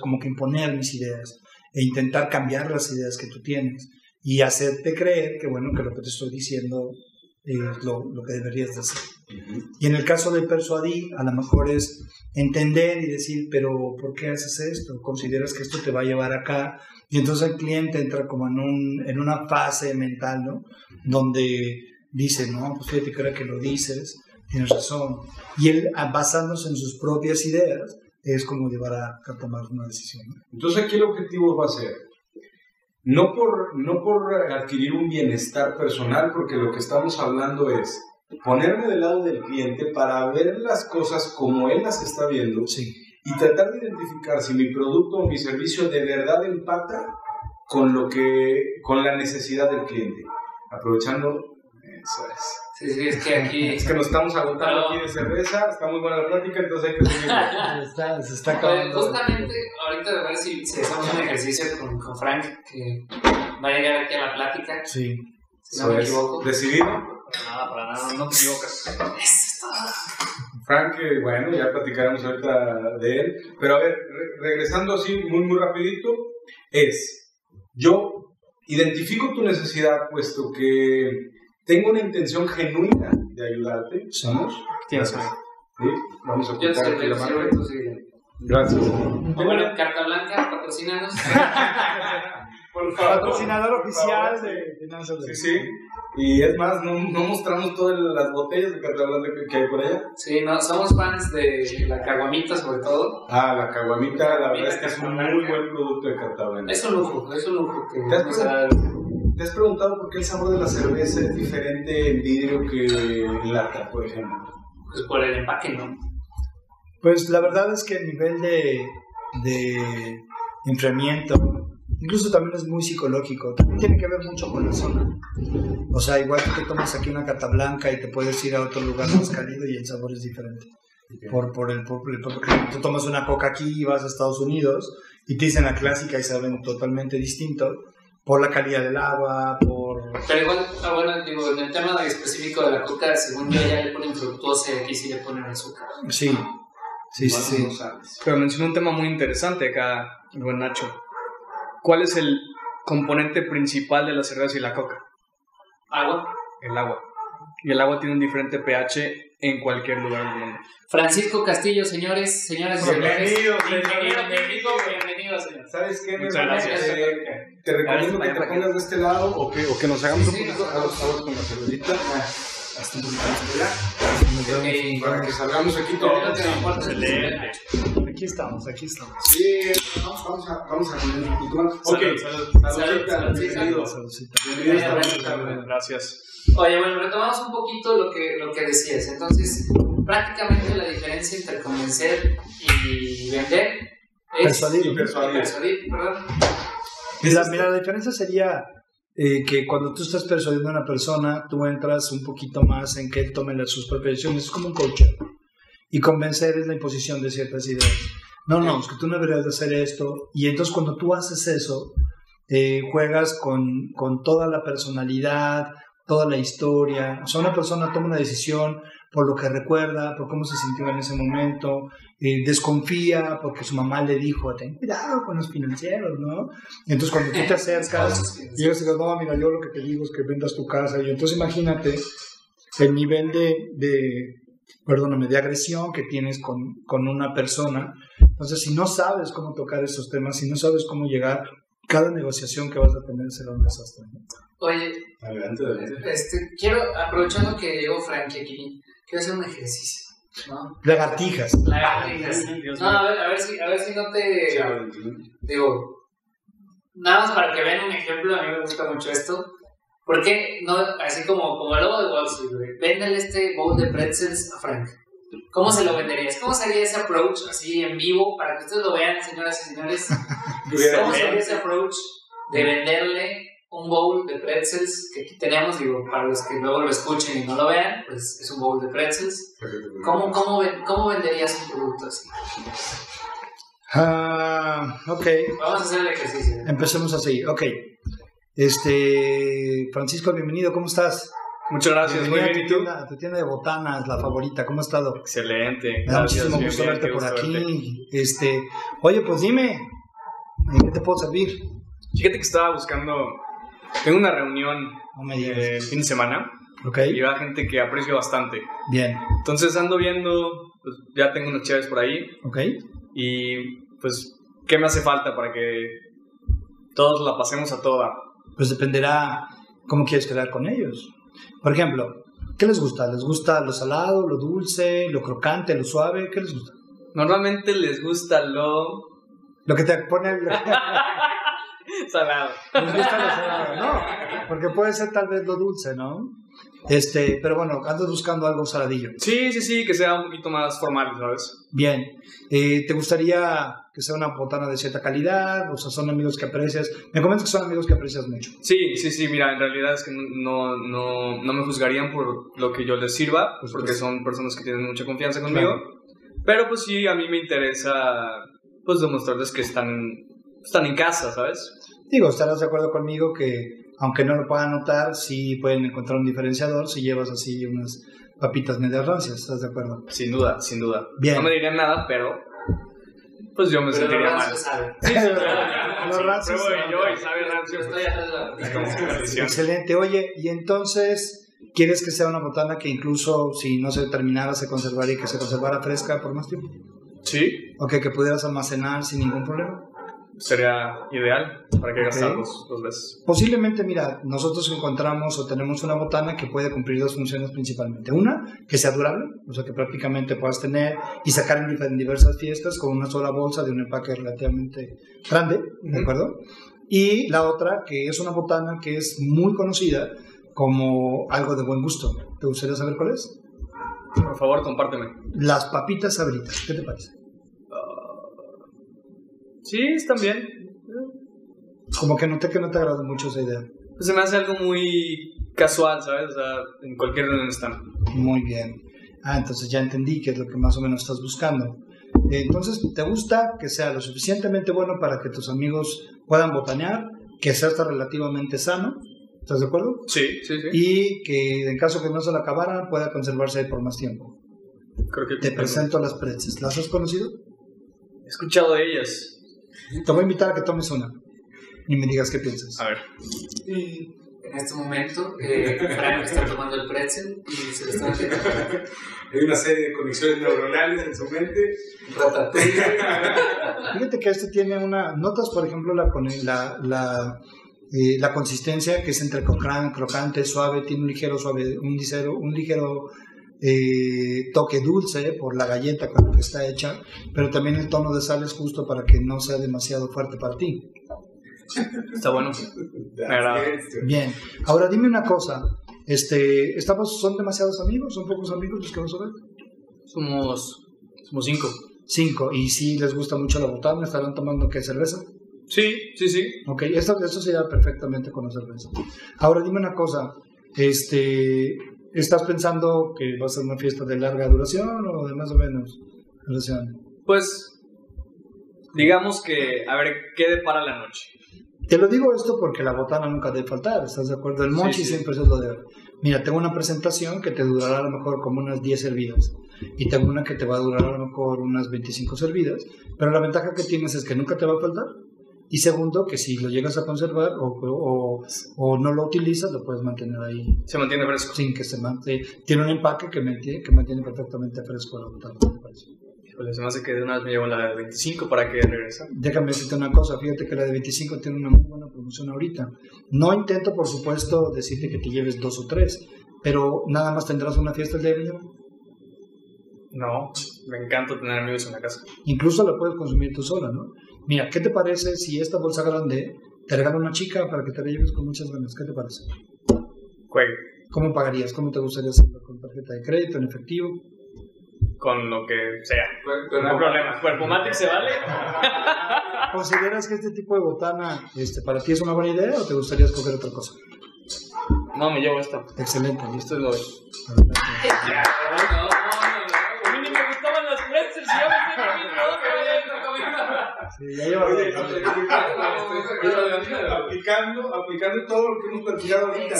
como que imponer mis ideas e intentar cambiar las ideas que tú tienes y hacerte creer que, bueno, que lo que te estoy diciendo es lo, lo que deberías de hacer. Y en el caso de persuadir, a lo mejor es entender y decir, pero ¿por qué haces esto? ¿Consideras que esto te va a llevar acá? Y entonces el cliente entra como en, un, en una fase mental, ¿no? Donde dice, no, pues fíjate que ahora que lo dices, tienes razón. Y él, basándose en sus propias ideas, es como llevar a, tomar una decisión. Entonces aquí el objetivo va a ser, no por, no por adquirir un bienestar personal, porque lo que estamos hablando es ponerme del lado del cliente para ver las cosas como él las está viendo sí. y tratar de identificar si mi producto o mi servicio de verdad empata con lo que con la necesidad del cliente aprovechando eso es Sí, sí, es que aquí. Es que nos estamos agotando aquí de cerveza, está muy buena la plática, entonces hay que seguir. está, se está acabando. Pues justamente, ahorita a ver si, si, hacemos un ejercicio con, con, Frank, que va a llegar aquí a la plática. Sí. Si no me equivoco. ¿Decidido? Para nada, para nada, no te equivocas. Eso es todo. Frank, bueno, ya platicaremos ahorita de él, pero a ver, re regresando así muy, muy rapidito, es, yo identifico tu necesidad, puesto que tengo una intención genuina de ayudarte. ¿Somos? Tienes ¿Sí? Vamos a ocultar aquí la marca. Gracias. Gracias. Bueno, Carta Blanca, patrocínanos. Por favor. Patrocinador oficial favor. de Finanzas Sí, sí. Y es más, no, no mostramos todas las botellas de carta blanca que, que hay por allá. Sí, no, somos fans de la caguamita sobre todo. Ah, la caguamita, la verdad es que es un muy buen producto de carta blanca. Es un lujo, es un lujo que ¿Te has ¿Te has preguntado por qué el sabor de la cerveza es diferente en vidrio que en lata, por ejemplo? pues, por el empaque, ¿no? Pues la verdad es que el nivel de, de enfriamiento, incluso también es muy psicológico, también tiene que ver mucho con la zona. O sea, igual que tomas aquí una cata blanca y te puedes ir a otro lugar más cálido y el sabor es diferente. Por, por el, por, el- porque tú tomas una coca aquí y vas a Estados Unidos y te dicen la clásica y saben totalmente distinto por la calidad del agua, por... Pero igual, ah, bueno, digo, en el tema específico de la coca, según yo ya le ponen fructosa y aquí sí le ponen azúcar. Sí, sí, sí, sí. Sabes. Pero mencionó un tema muy interesante acá, buen Nacho. ¿Cuál es el componente principal de la cerveza y la coca? Agua. El agua. Y el agua tiene un diferente pH en cualquier lugar del mundo. Francisco Castillo, señores, señoras y señores. Bienvenido, señor. técnico, bienvenido, señor. ¿Sabes qué? Muchas gracias. Eh, te recomiendo que te pongas de este lado o que, o que nos hagamos Sí, un poquito hagamos. aguas con la cervecita. Hasta un poquito más por allá. Ok. Para que salgamos aquí todos. Excelente. Aquí estamos, aquí estamos. Sí, vamos, vamos a, vamos a poner un poquito más. Ok, Gracias. Oye, bueno, retomamos un poquito lo que, lo que decías. Entonces, prácticamente la diferencia entre convencer y vender es... Persuadir. Y persuadir. Persuadir, perdón. Mira, mira, la diferencia sería eh, que cuando tú estás persuadiendo a una persona, tú entras un poquito más en que él tome sus propias decisiones. Es como un coach. Y convencer es la imposición de ciertas ideas. No, no, es que tú no deberías de hacer esto. Y entonces cuando tú haces eso, eh, juegas con, con toda la personalidad, toda la historia. O sea, una persona toma una decisión por lo que recuerda, por cómo se sintió en ese momento, eh, desconfía porque su mamá le dijo, ten cuidado con los financieros, ¿no? Entonces cuando tú te acercas, llegas y dices, no, mira, yo lo que te digo es que vendas tu casa. Y entonces imagínate el nivel de, de perdóname, de agresión que tienes con, con una persona. Entonces, si no sabes cómo tocar esos temas, si no sabes cómo llegar, cada negociación que vas a tener será un desastre. ¿no? Oye, Adelante, adelante. este, quiero, aprovechando que llegó Frankie aquí, quiero hacer un ejercicio, ¿no? Lagartijas. Lagartijas. No, a ver, a ver si, a ver si no te... Sí. Digo, nada más para que vean un ejemplo, a mí me gusta mucho esto. ¿Por qué no, así como, como el lobo de Wall Street, güey, véndele este bowl de pretzels a Frank? ¿Cómo se lo venderías? ¿Cómo sería ese approach así en vivo para que ustedes lo vean, señoras y señores? ¿Cómo sería ese approach de venderle un bowl de pretzels que aquí tenemos? Digo, para los que luego lo escuchen y no lo vean, pues es un bowl de pretzels. ¿Cómo, cómo, ven- cómo venderías un producto así? Ah, ok, Vamos a hacer el ejercicio. empecemos así. Ok. Este, Francisco, bienvenido, ¿cómo estás? Muchas gracias, muy bien. a ¿Y tu tú? tienda, a tu tienda de botanas, la favorita, ¿cómo has estado? Excelente. Me da Gracias, muchísimo bien, gusto bien, verte por gusto verte. aquí. Este, oye, pues dime, ¿en qué te puedo servir? Fíjate que estaba buscando. Tengo una reunión No me digas. el fin de semana Ok, y va gente que aprecio bastante. bien, Entonces ando viendo, pues ya tengo unas chaves por ahí ok. y pues, ¿qué me hace falta para que todos la pasemos a toda? Pues dependerá cómo quieres quedar con ellos. Por ejemplo, ¿qué les gusta? ¿Les gusta lo salado, lo dulce, lo crocante, lo suave? ¿Qué les gusta? Normalmente les gusta lo Lo que te pone el... salado. Les gusta lo salado, no, porque puede ser tal vez lo dulce, ¿no? Este, pero bueno, andas buscando algo saladillo. Sí, sí, sí, que sea un poquito más formal, ¿sabes? Bien, Eh, ¿te gustaría que sea una botana de cierta calidad? O sea, son amigos que aprecias. Me comentas que son amigos que aprecias mucho. Sí, sí, sí, mira, en realidad es que no, no, no me juzgarían por lo que yo les sirva, Pues, porque pues. son personas que tienen mucha confianza conmigo. Pero pues sí, a mí me interesa pues demostrarles que están, están en casa, ¿sabes? Digo, estarás de acuerdo conmigo que, aunque no lo puedan notar, sí pueden encontrar un diferenciador si llevas así unas papitas medias rancias, ¿estás de acuerdo? Sin duda, sin duda. Bien. No me dirían nada, pero pues yo me Pero sentiría mal. sabe. Sí, sí, Los sí, rancios pruebo saben. yo y sabe rancio. Yo estoy atrás de la Es como una maldición. Excelente. Oye, y entonces, ¿quieres que sea una botana que incluso si no se terminara, se conservaría y que se conservara fresca por más tiempo? Sí, ¿O que, que pudieras almacenar sin ningún problema? Sería ideal para que Ok. gastar dos, dos veces. Posiblemente, mira, nosotros encontramos o tenemos una botana que puede cumplir dos funciones principalmente. Una, que sea durable, o sea, que prácticamente puedas tener y sacar en diversas fiestas con una sola bolsa de un empaque relativamente grande, ¿de acuerdo? Y la otra, que es una botana que es muy conocida como algo de buen gusto. ¿Te gustaría saber cuál es? Por favor, compárteme. Las papitas sabritas, ¿qué te parece? Sí, están bien. Como que noté que no te agradó mucho esa idea. Pues se me hace algo muy casual, ¿sabes? O sea, en cualquier reunión están. Muy bien. Ah, entonces ya entendí qué es lo que más o menos estás buscando. Entonces, ¿te gusta que sea lo suficientemente bueno para que tus amigos puedan botanear, que sea hasta relativamente sano? ¿Estás de acuerdo? Sí, sí, sí. Y que en caso que no se la acabara, pueda conservarse ahí por más tiempo. Creo que Te presento las pretzels. ¿Las has conocido? He escuchado de ellas. Te voy a invitar a que tomes una y me digas qué piensas. A ver. En este momento, eh, Frank está tomando el pretzel y se le está metiendo Hay una serie de conexiones neuronales en su mente. ratatouille. Fíjate que este tiene una. Notas, por ejemplo, la, la, la, eh, la consistencia que es entre crocante, crocante, suave, tiene un ligero suave, un ligero, un ligero eh, toque dulce por la galleta con la que está hecha, pero también el tono de sal es justo para que no sea demasiado fuerte para ti. Está bueno. Bien, ahora dime una cosa. Este, ¿estamos, ¿Son demasiados amigos? ¿Son pocos amigos los que vas a ver? Somos, somos cinco. Cinco. ¿Y si les gusta mucho la botana? ¿Estarán tomando qué cerveza? Sí, sí, sí. Ok, esto, esto se lleva perfectamente con la cerveza. Ahora dime una cosa, este, ¿estás pensando que va a ser una fiesta de larga duración o de más o menos duración? Pues, digamos que, a ver, ¿qué depara la noche? Te lo digo esto porque la botana nunca debe faltar, ¿estás de acuerdo? El mochi Sí, sí. siempre es lo de. Mira, tengo una presentación que te durará a lo mejor como unas 10 servidas y tengo una que te va a durar a lo mejor unas 25 servidas, pero la ventaja que tienes es que nunca te va a faltar. Y segundo, que si lo llegas a conservar o, o, o no lo utilizas, lo puedes mantener ahí Se mantiene fresco. sin que se mantenga. Tiene un empaque que mantiene, que mantiene perfectamente fresco la botana. Híjole, se me hace que de una vez me llevo la de 25 para que regrese. Déjame decirte una cosa, fíjate que la de 25 tiene una muy buena promoción ahorita. No intento, por supuesto, decirte que te lleves dos o tres, pero nada más tendrás una fiesta el día de mañana. No, me encanta tener amigos en la casa. Incluso la puedes consumir tú sola, ¿no? Mira, ¿qué te parece si esta bolsa grande te regala una chica para que te la lleves con muchas ganas? ¿Qué te parece? Juegue. ¿Cómo pagarías? ¿Cómo te gustaría hacerlo? ¿Con tarjeta de crédito, en efectivo? con lo que sea. Pero- No hay problema. Cuerpomatic se vale. ¿Consideras que este tipo de botana este, para ti es una buena idea o te gustaría escoger otra cosa? No, me llevo esto. Excelente, Y listo. esto es lo. Perfecto. No, no, no, A mí ni me gustaban las pretzels, y ya me estoy comiendo otra. Sí, ya lleva Oye, aplicando, aplicando todo lo que hemos platicado ahorita.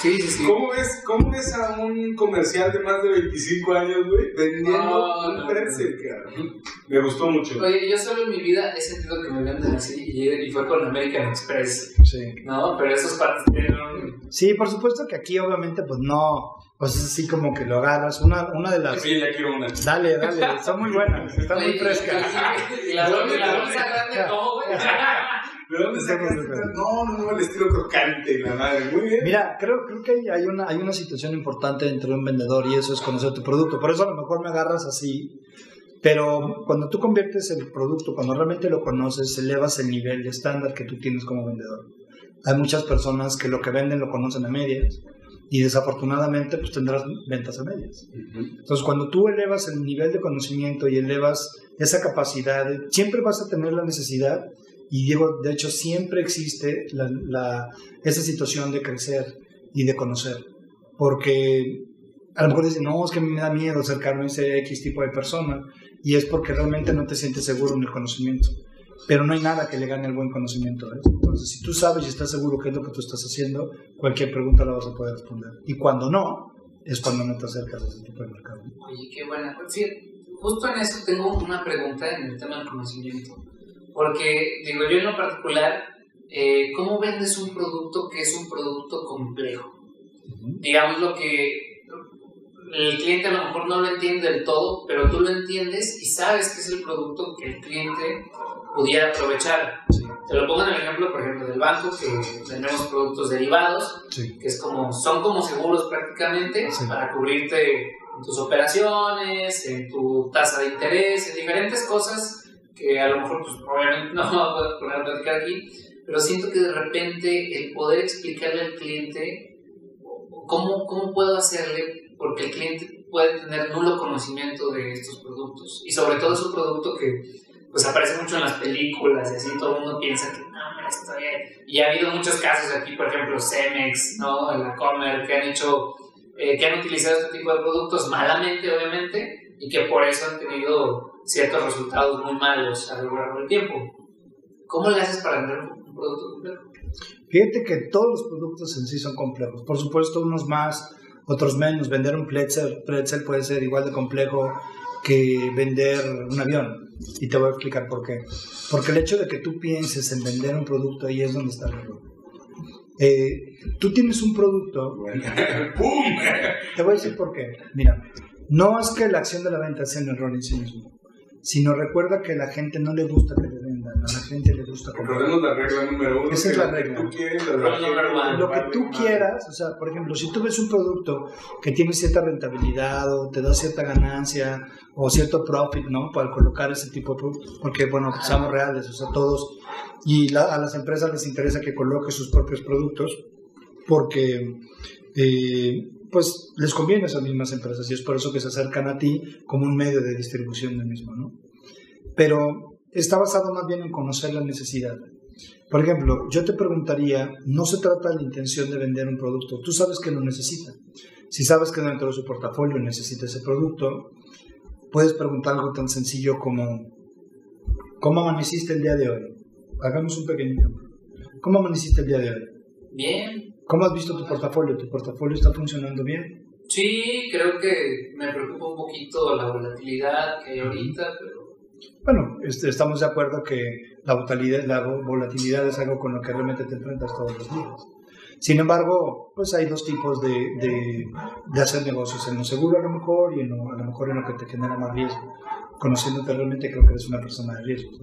Sí, sí, sí. ¿Cómo ves, ¿Cómo ves a un comercial de más de 25 años, güey, vendiendo un pretzel, cabrón? Me gustó mucho. Oye, yo solo en mi vida he sentido que me venden así y, y fue con American Express, Sí. ¿no? Pero esos partes. Sí, por supuesto que aquí obviamente pues no, pues es así como que lo agarras. Una, una de las... Oye, ya quiero una. Dale, dale, son muy buenas, están muy frescas. Y, la, bolsa- y la bolsa grande, ¿cómo, güey? ¿De dónde? No, no, no, el estilo crocante, la madre. Muy bien. Mira, creo, creo que hay, hay una, hay una situación importante entre un vendedor y eso es conocer tu producto. Por eso a lo mejor me agarras así. Pero cuando tú conviertes el producto, cuando realmente lo conoces, elevas el nivel de estándar que tú tienes como vendedor. Hay muchas personas que lo que venden lo conocen a medias y desafortunadamente pues tendrás ventas a medias. Entonces cuando tú elevas el nivel de conocimiento y elevas esa capacidad, siempre vas a tener la necesidad y digo, de hecho siempre existe la, la- esa situación de crecer y de conocer. Porque a lo mejor dicen, no, es que me da miedo acercarme a ese X tipo de persona y es porque realmente no te sientes seguro en el conocimiento. Pero no hay nada que le gane al buen conocimiento. ¿ves? Entonces, si tú sabes y estás seguro qué es lo que tú estás haciendo, cualquier pregunta la vas a poder responder. Y cuando no, es cuando no te acercas a ese tipo de mercado. Oye, qué buena. Fíjate, justo en eso tengo una pregunta en el tema del conocimiento. Porque, digo, yo en lo particular, eh, ¿cómo vendes un producto que es un producto complejo? Digamos lo que el cliente a lo mejor no lo entiende del todo, pero tú lo entiendes y sabes que es el producto que el cliente pudiera aprovechar. Sí, Te lo pongo en el ejemplo, por ejemplo, del banco, que tenemos productos derivados, sí. que es como, son como seguros prácticamente Sí. para cubrirte en tus operaciones, en tu tasa de interés, en diferentes cosas que a lo mejor pues obviamente no a poner a platicar aquí, pero siento que de repente el poder explicarle al cliente cómo, cómo puedo hacerle, porque el cliente puede tener nulo conocimiento de estos productos y sobre todo es un producto que pues aparece mucho en las películas y así todo el mundo piensa que no, esto es-". Y ha habido muchos casos aquí, por ejemplo, Cemex, ¿no? La Comer, que han hecho, eh, que han utilizado este tipo de productos malamente, obviamente, y que por eso han tenido ciertos resultados muy malos a lo largo del tiempo. ¿Cómo le haces para vender un producto complejo? Fíjate que todos los productos en sí son complejos. Por supuesto, unos más, otros menos. Vender un pretzel, pretzel puede ser igual de complejo que vender un avión. Y te voy a explicar por qué. Porque el hecho de que tú pienses en vender un producto, ahí es donde está el error. Eh, tú tienes un producto, ¡Pum! te voy a decir por qué. Mira, no es que la acción de la venta sea un error en sí mismo, sino recuerda que a la gente no le gusta que le vendan, a la gente le gusta comprar. Recordemos la regla número uno. Esa es la regla. tú quieres, lo Regla que lo tú quieras, o sea, por ejemplo, si tú ves un producto que tiene cierta rentabilidad o te da cierta ganancia o cierto profit, ¿no? Para colocar ese tipo de productos, porque, bueno, seamos reales, o sea, todos, y la- a las empresas les interesa que coloque sus propios productos porque, eh, pues, les conviene a esas mismas empresas y es por eso que se acercan a ti como un medio de distribución del mismo, ¿no? Pero está basado más bien en conocer la necesidad. Por ejemplo, yo te preguntaría, no se trata de la intención de vender un producto, tú sabes que lo necesita. Si sabes que dentro de su portafolio necesita ese producto, puedes preguntar algo tan sencillo como, ¿cómo amaneciste el día de hoy? Hagamos un pequeño ejemplo. ¿Cómo amaneciste el día de hoy? Bien, ¿Cómo has visto tu portafolio? ¿Tu portafolio está funcionando bien? sí, creo que me preocupa un poquito la volatilidad que hay ahorita, pero Bueno, este, estamos de acuerdo que la volatilidad, la vo- volatilidad es algo con lo que realmente te enfrentas todos los días. Sin embargo, pues hay dos tipos de, hacer negocios, en lo seguro a lo mejor y en lo, a lo mejor en lo que te genera más riesgo. Conociéndote realmente creo que eres una persona de riesgos.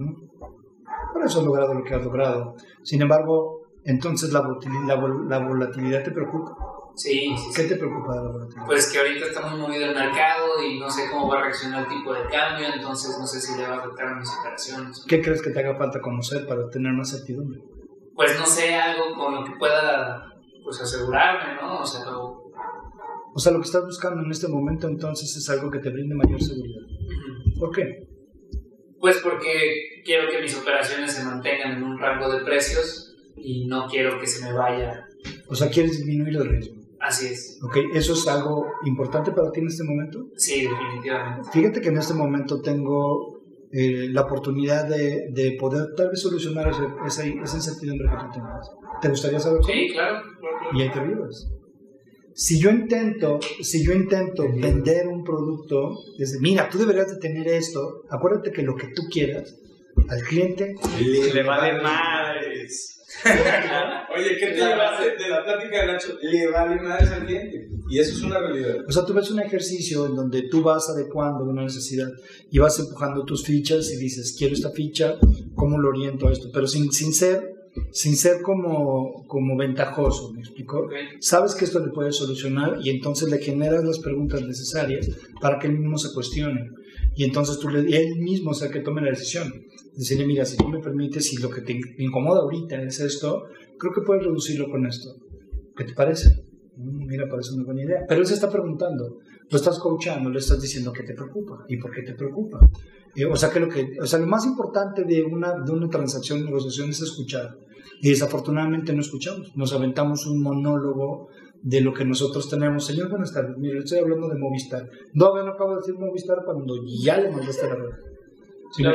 Por eso has logrado lo que has logrado. Sin embargo, entonces la volatilidad te preocupa. Sí, sí, ¿Qué te preocupa de la volatilidad? Pues que ahorita está muy movido el mercado y no sé cómo va a reaccionar el tipo de cambio, entonces no sé si le va a afectar a mis operaciones. ¿Qué crees que te haga falta conocer para tener más certidumbre? Pues no sé, algo con lo que pueda pues asegurarme, ¿no? O sea, o- O O sea, lo que estás buscando en este momento entonces es algo que te brinde mayor seguridad. ¿Por qué? Pues porque quiero que mis operaciones se mantengan en un rango de precios y no quiero que se me vaya. O sea, quieres disminuir el riesgo. Así es. ¿Ok? ¿Eso es algo importante para ti en este momento? Sí, definitivamente. Fíjate que en este momento tengo eh, la oportunidad de, de, poder tal vez solucionar ese, esa, esa incertidumbre que tú tengas. ¿Te gustaría saber cómo? Sí, claro. claro. Y ahí te vives. Si yo intento, si yo intento vender un producto, desde, mira, tú deberías de tener esto, acuérdate que lo que tú quieras al cliente Le, Le vale madres. Oye, ¿qué te llevaste de la plática de Nacho? Le vale madres al cliente. Y eso es una realidad. O sea, tú ves un ejercicio en donde tú vas adecuando una necesidad y vas empujando tus fichas y dices, quiero esta ficha, ¿cómo lo oriento a esto? Pero sin, sin ser, sin ser como, como ventajoso, ¿me explico? Ok. Sabes que esto le puede solucionar y entonces le generas las preguntas necesarias para que él mismo se cuestione. Y entonces tú le, él mismo sea que tome la decisión. Decirle, mira, si tú me permites, si lo que te incomoda ahorita es esto, creo que puedes reducirlo con esto. ¿Qué te parece? Mm, Mira, parece una buena idea. Pero él se está preguntando, lo estás coachando, le estás diciendo que te preocupa y por qué te preocupa. Eh, o, sea, que lo que, o sea, lo más importante de una, de una transacción, negociación es escuchar. Y desafortunadamente no escuchamos. Nos aventamos un monólogo de lo que nosotros tenemos. Señor, buenas tardes. Mire, estoy hablando de Movistar. No, no acabo de decir Movistar cuando ya le mandaste la red. ¿Sí me?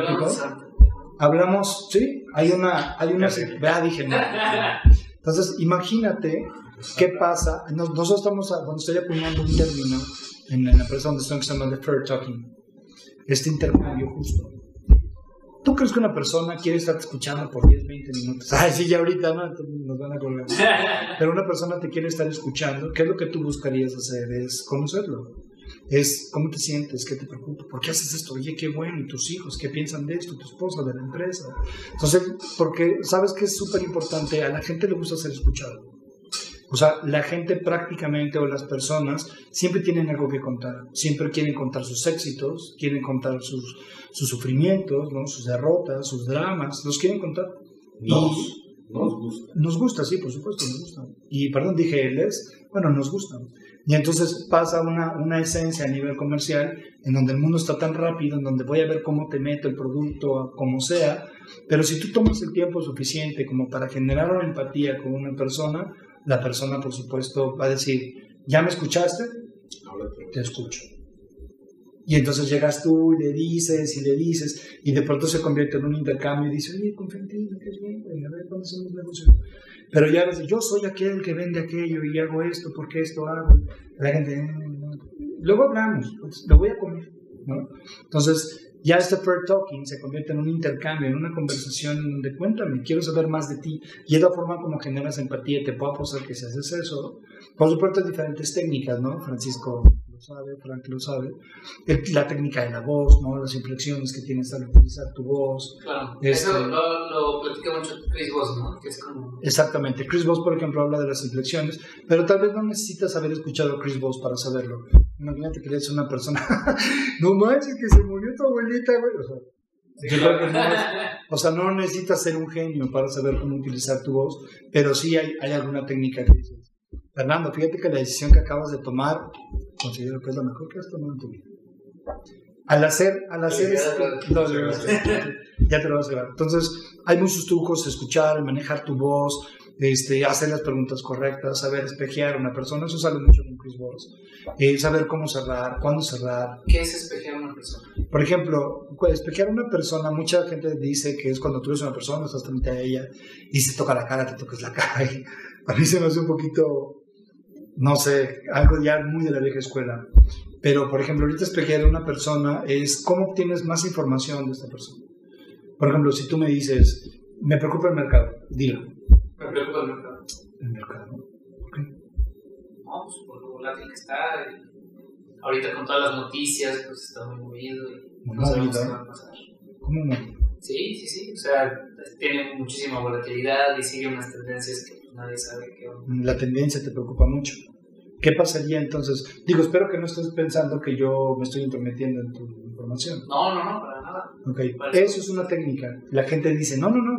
Hablamos sí, hay una, hay una, vea, dije, no. Entonces, imagínate qué pasa. Nos- Nosotros estamos, cuando estoy acuñando un término en, la empresa donde estoy, que se llama The Fair Talking, este intercambio justo. ¿Tú crees que una persona quiere estar escuchando por 10, 20 minutos? Ay, sí, ya ahorita, ¿no? Nos van a colgar. Pero una persona te quiere estar escuchando, ¿qué es lo que tú buscarías hacer? Es conocerlo. Es cómo te sientes, qué te preocupa, por qué haces esto, oye, qué bueno, y tus hijos, qué piensan de esto, tu esposa, de la empresa. Entonces, porque sabes que es súper importante, a la gente le gusta ser escuchado. O sea, la gente prácticamente o las personas siempre tienen algo que contar, siempre quieren contar sus éxitos, quieren contar sus, sus sufrimientos, ¿no? sus derrotas, sus dramas, los quieren contar. Nos, nos gusta. Nos gusta, sí, por supuesto, nos gusta. Y perdón, dije les, bueno, nos gusta. Y entonces pasa una, una esencia a nivel comercial en donde el mundo está tan rápido, en donde voy a ver cómo te meto el producto, como sea, pero si tú tomas el tiempo suficiente como para generar una empatía con una persona, la persona, por supuesto, va a decir, ¿ya me escuchaste? Te- escucho. Y entonces llegas tú y le dices y le dices, y de pronto se convierte en un intercambio y dice, oye, confía en ti, ¿qué es bien? A ver, ¿cuándo hacemos negocio? Pero ya yo soy aquel que vende aquello y hago esto, porque esto hago. La gente, "Mm". luego hablamos, pues, lo voy a comer, ¿no? Entonces, ya este fair talking se convierte en un intercambio, en una conversación donde cuéntame, quiero saber más de ti. Y es la forma como generas empatía. Te puedo apostar que si haces eso, por supuesto, hay diferentes técnicas, ¿no? Francisco sabe, Frank lo sabe. El- la técnica de la voz, ¿no? Las inflexiones que tienes al utilizar tu voz. Claro. Este- Eso lo, lo platica mucho Chris Voss, ¿no? Que es como. Exactamente. Chris Voss, por ejemplo, habla de las inflexiones, pero tal vez no necesitas haber escuchado a Chris Voss para saberlo. Imagínate que eres una persona, no manches, que se murió tu abuelita, güey. O sea, yo creo que no es- o sea, no necesitas ser un genio para saber cómo utilizar tu voz, pero sí hay, hay alguna técnica que dices. Fernando, fíjate que la decisión que acabas de tomar, considero que es la mejor que has tomado en tu vida. Al hacer, al hacer este- no, ya te lo vas a llevar. Entonces, hay muchos trucos, escuchar, manejar tu voz, este, hacer las preguntas correctas, saber espejear a una persona, eso sale mucho con Chris Voss. Eh, saber cómo cerrar, cuándo cerrar, ¿Qué es espejear a una persona? por ejemplo, espejear a una persona, mucha gente dice que es cuando tú eres una persona, estás frente a ella y se toca la cara, te tocas la cara. Y a mí se me hace un poquito, no sé, algo ya muy de la vieja escuela. Pero, por ejemplo, ahorita espejear a una persona es cómo obtienes más información de esta persona. Por ejemplo, si tú me dices, me preocupa el mercado, dilo. Me preocupa el mercado. El mercado. No, pues por lo volátil que está. y ahorita con todas las noticias, pues está muy movido y no Muy sabemos movido. qué va a pasar. ¿Cómo no? Sí, sí, sí. O sea, tiene muchísima volatilidad y sigue unas tendencias que nadie sabe qué onda. la tendencia te preocupa mucho. ¿Qué pasaría entonces? Digo, espero que no estés pensando que yo me estoy intrometiendo en tu información. No, no, no, para nada. Ok, eso es una técnica. La gente dice, no, no, no,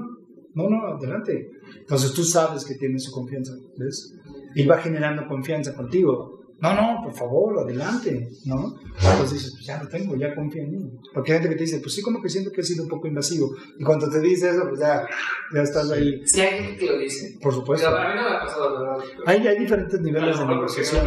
no, no, adelante. Entonces tú sabes que tienes su confianza, ¿ves? Y va generando confianza contigo. No, no, por favor, adelante, ¿no? Entonces dices, pues ya lo tengo, ya confía en mí. Porque hay gente que te dice, pues sí, como que siento que he sido un poco invasivo. Y cuando te dice eso, pues ya, ya estás ahí. Sí, hay gente que lo dice. Por supuesto. Pero a mí no me ha pasado, verdad. Hay, hay diferentes niveles de negociación.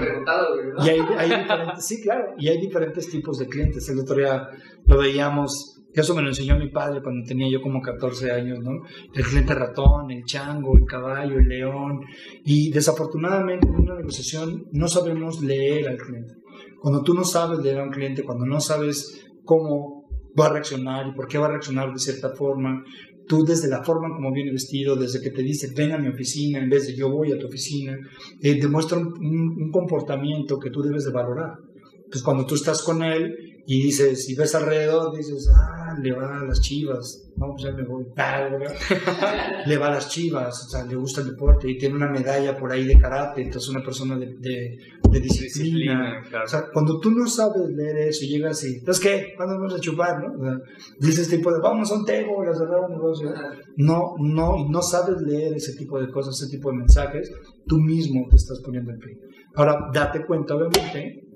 Y hay, hay diferentes, sí, claro, y hay diferentes tipos de clientes. El otro día lo veíamos, eso me lo enseñó mi padre cuando tenía yo como 14 años, ¿no? El cliente ratón, el chango, el caballo, el león. Y desafortunadamente en una negociación no sabemos leer al cliente. Cuando tú no sabes leer a un cliente, cuando no sabes cómo va a reaccionar y por qué va a reaccionar de cierta forma, tú desde la forma como viene vestido, desde que te dice ven a mi oficina en vez de yo voy a tu oficina, eh, demuestra un- un comportamiento que tú debes de valorar. Pues cuando tú estás con él y dices, y ves alrededor, dices, ah, le va a las chivas, no, pues ya me voy, le va a las chivas, o sea, le gusta el deporte y tiene una medalla por ahí de karate, entonces una persona de, de- de disciplina. Disciplina, claro. O sea, cuando tú no sabes leer eso y llegas y, ¿entonces qué? ¿Cuándo vamos a chupar, no? O sea, dices tipo de, vamos a un cerrar un negocio. No, no, y no sabes leer ese tipo de cosas, ese tipo de mensajes, tú mismo te estás poniendo en fin. Ahora, date cuenta, obviamente,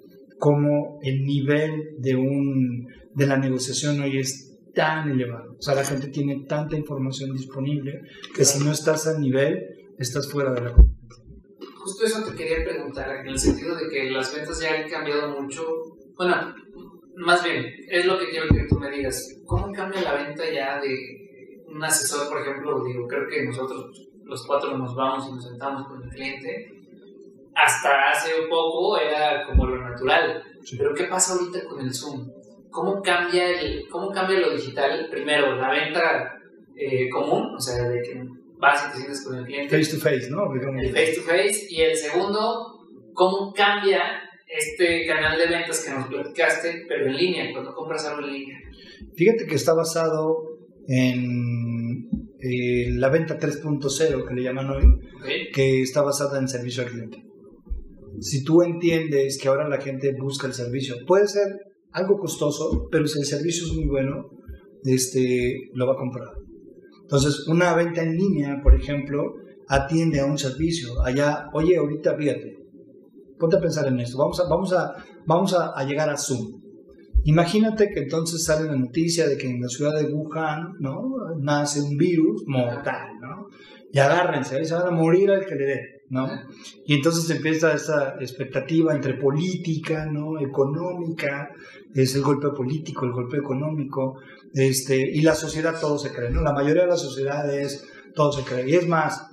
cómo el nivel de, un, de la negociación hoy es tan elevado. O sea, la gente tiene tanta información disponible que si no estás al nivel, estás fuera de la Justo eso te quería preguntar, en el sentido de que las ventas ya han cambiado mucho. Bueno, más bien, es lo que quiero que tú me digas. ¿Cómo cambia la venta ya de un asesor, por ejemplo? Digo, creo que nosotros los cuatro nos vamos y nos sentamos con el cliente. Hasta hace poco era como lo natural. Pero ¿qué pasa ahorita con el Zoom? ¿Cómo cambia, el, cómo cambia lo digital? Primero, la venta eh, común, o sea, de que vas y te sientes con el cliente Face to face, ¿no? El face to face y el segundo, cómo cambia este canal de ventas que nos platicaste, pero en línea, cuando compras algo en línea. Fíjate que está basado en eh, la venta 3.0 que le llaman hoy, ¿ok? que está basada en servicio al cliente. Si tú entiendes que ahora la gente busca el servicio, puede ser algo costoso, pero si el servicio es muy bueno, este, lo va a comprar. Entonces, una venta en línea, por ejemplo, atiende a un servicio. Allá, oye, ahorita fíjate, ponte a pensar en esto. Vamos a, vamos a, vamos a, llegar a Zoom. Imagínate que entonces sale la noticia de que en la ciudad de Wuhan, ¿no? Nace un virus mortal, ¿no? Y agárrense, se van a morir al que le dé, ¿no? Y entonces empieza esta expectativa entre política, ¿no? Económica, es el golpe político, el golpe económico, este, y la sociedad todo se cree, ¿no? La mayoría de las sociedades todo se cree. Y es más,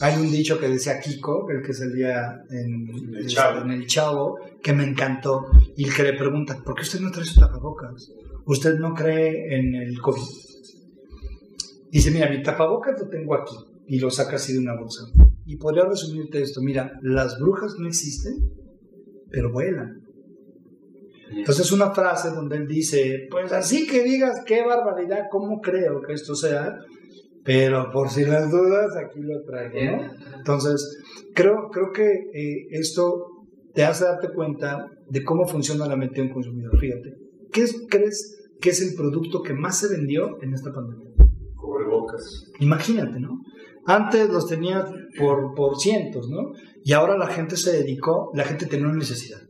hay un dicho que decía Kiko, el que salía en, El Chavo. en el Chavo, que me encantó, y el que le pregunta, ¿por qué usted no trae su tapabocas? ¿Usted no cree en el COVID? Dice, mira, mi tapabocas lo tengo aquí, y lo saca así de una bolsa. Y podría resumirte esto, mira, las brujas no existen, pero vuelan. Entonces una frase donde él dice, pues así que digas qué barbaridad, cómo creo que esto sea, pero por si las dudas aquí lo traigo, ¿no? Entonces creo, creo que eh, esto te hace darte cuenta de cómo funciona la mente de un consumidor. Fíjate, ¿qué es- crees que es el producto que más se vendió en esta pandemia? Cubrebocas. Imagínate, ¿no? Antes los tenía por, por cientos, ¿no? Y ahora la gente se dedicó, la gente tenía una necesidad.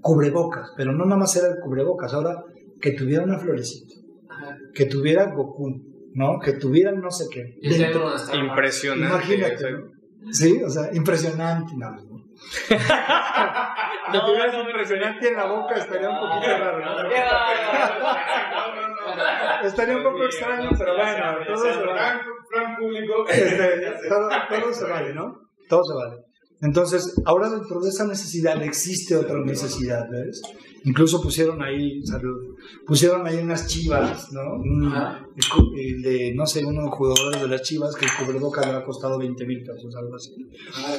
Cubrebocas, pero no nada más era el cubrebocas, ahora que tuviera una florecita, Ajá. que tuviera Goku, ¿no? Que tuviera no sé qué. Dentro-. Impresionante. Imagínate. ¿no? Sí, o sea, impresionante. No, no. No, impresionante en la boca estaría un poquito raro. Estaría un poco extraño, pero bueno, todo se vale. Público. Este, todo, todo se vale, ¿no? Todo se vale. Entonces, ahora dentro de esa necesidad existe otra necesidad, ¿ves? Incluso pusieron ahí, salud, pusieron ahí unas chivas, ¿no? Un- el de, no sé, uno de los jugadores de las chivas que el cubrebocas le ha costado 20 mil pesos, algo así.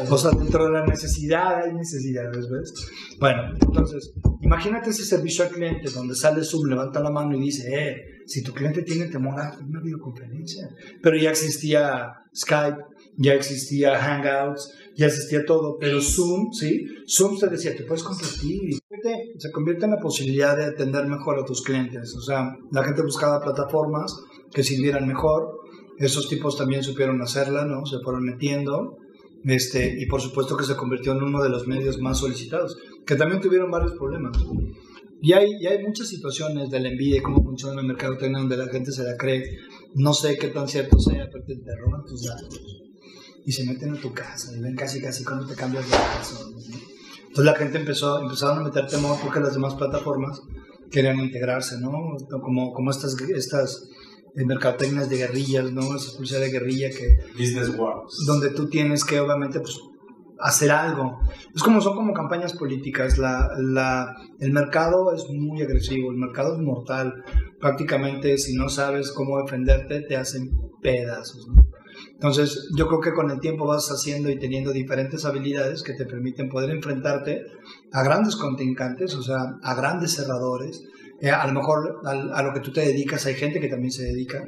O sea, dentro de la necesidad hay necesidades, ¿ves? Bueno, entonces, imagínate ese servicio al cliente donde sale Zoom, levanta la mano y dice, eh, si tu cliente tiene temor a una videoconferencia. Pero ya existía Skype, ya existía Hangouts, ya existía todo, pero Zoom, ¿sí? Zoom te decía, te puedes compartir. Se convierte en la posibilidad de atender mejor a tus clientes. O sea, la gente buscaba plataformas que sirvieran mejor. Esos tipos también supieron hacerla, ¿no? Se fueron metiendo Este, y por supuesto que se convirtió en uno de los medios más solicitados, que también tuvieron varios problemas. Y hay, y hay muchas situaciones de la envidia y cómo funciona el mercado donde la gente se la cree. No sé qué tan cierto sea, pero te, te roban tus datos y se meten a tu casa y ven casi casi cómo te cambias de casa. Entonces la gente empezó, empezaron a meter temor porque las demás plataformas querían integrarse, ¿no? Como, como estas, estas eh, mercadotecnias de guerrillas, ¿no? Esa publicidad de guerrilla que... Business Wars. Donde tú tienes que obviamente pues hacer algo. Es como son como campañas políticas. La, la, el mercado es muy agresivo, el mercado es mortal. Prácticamente si no sabes cómo defenderte te hacen pedazos. Entonces, yo creo que con el tiempo vas haciendo y teniendo diferentes habilidades que te permiten poder enfrentarte a grandes contrincantes, o sea, a grandes cerradores. Eh, a lo mejor a, lo que tú te dedicas hay gente que también se dedica.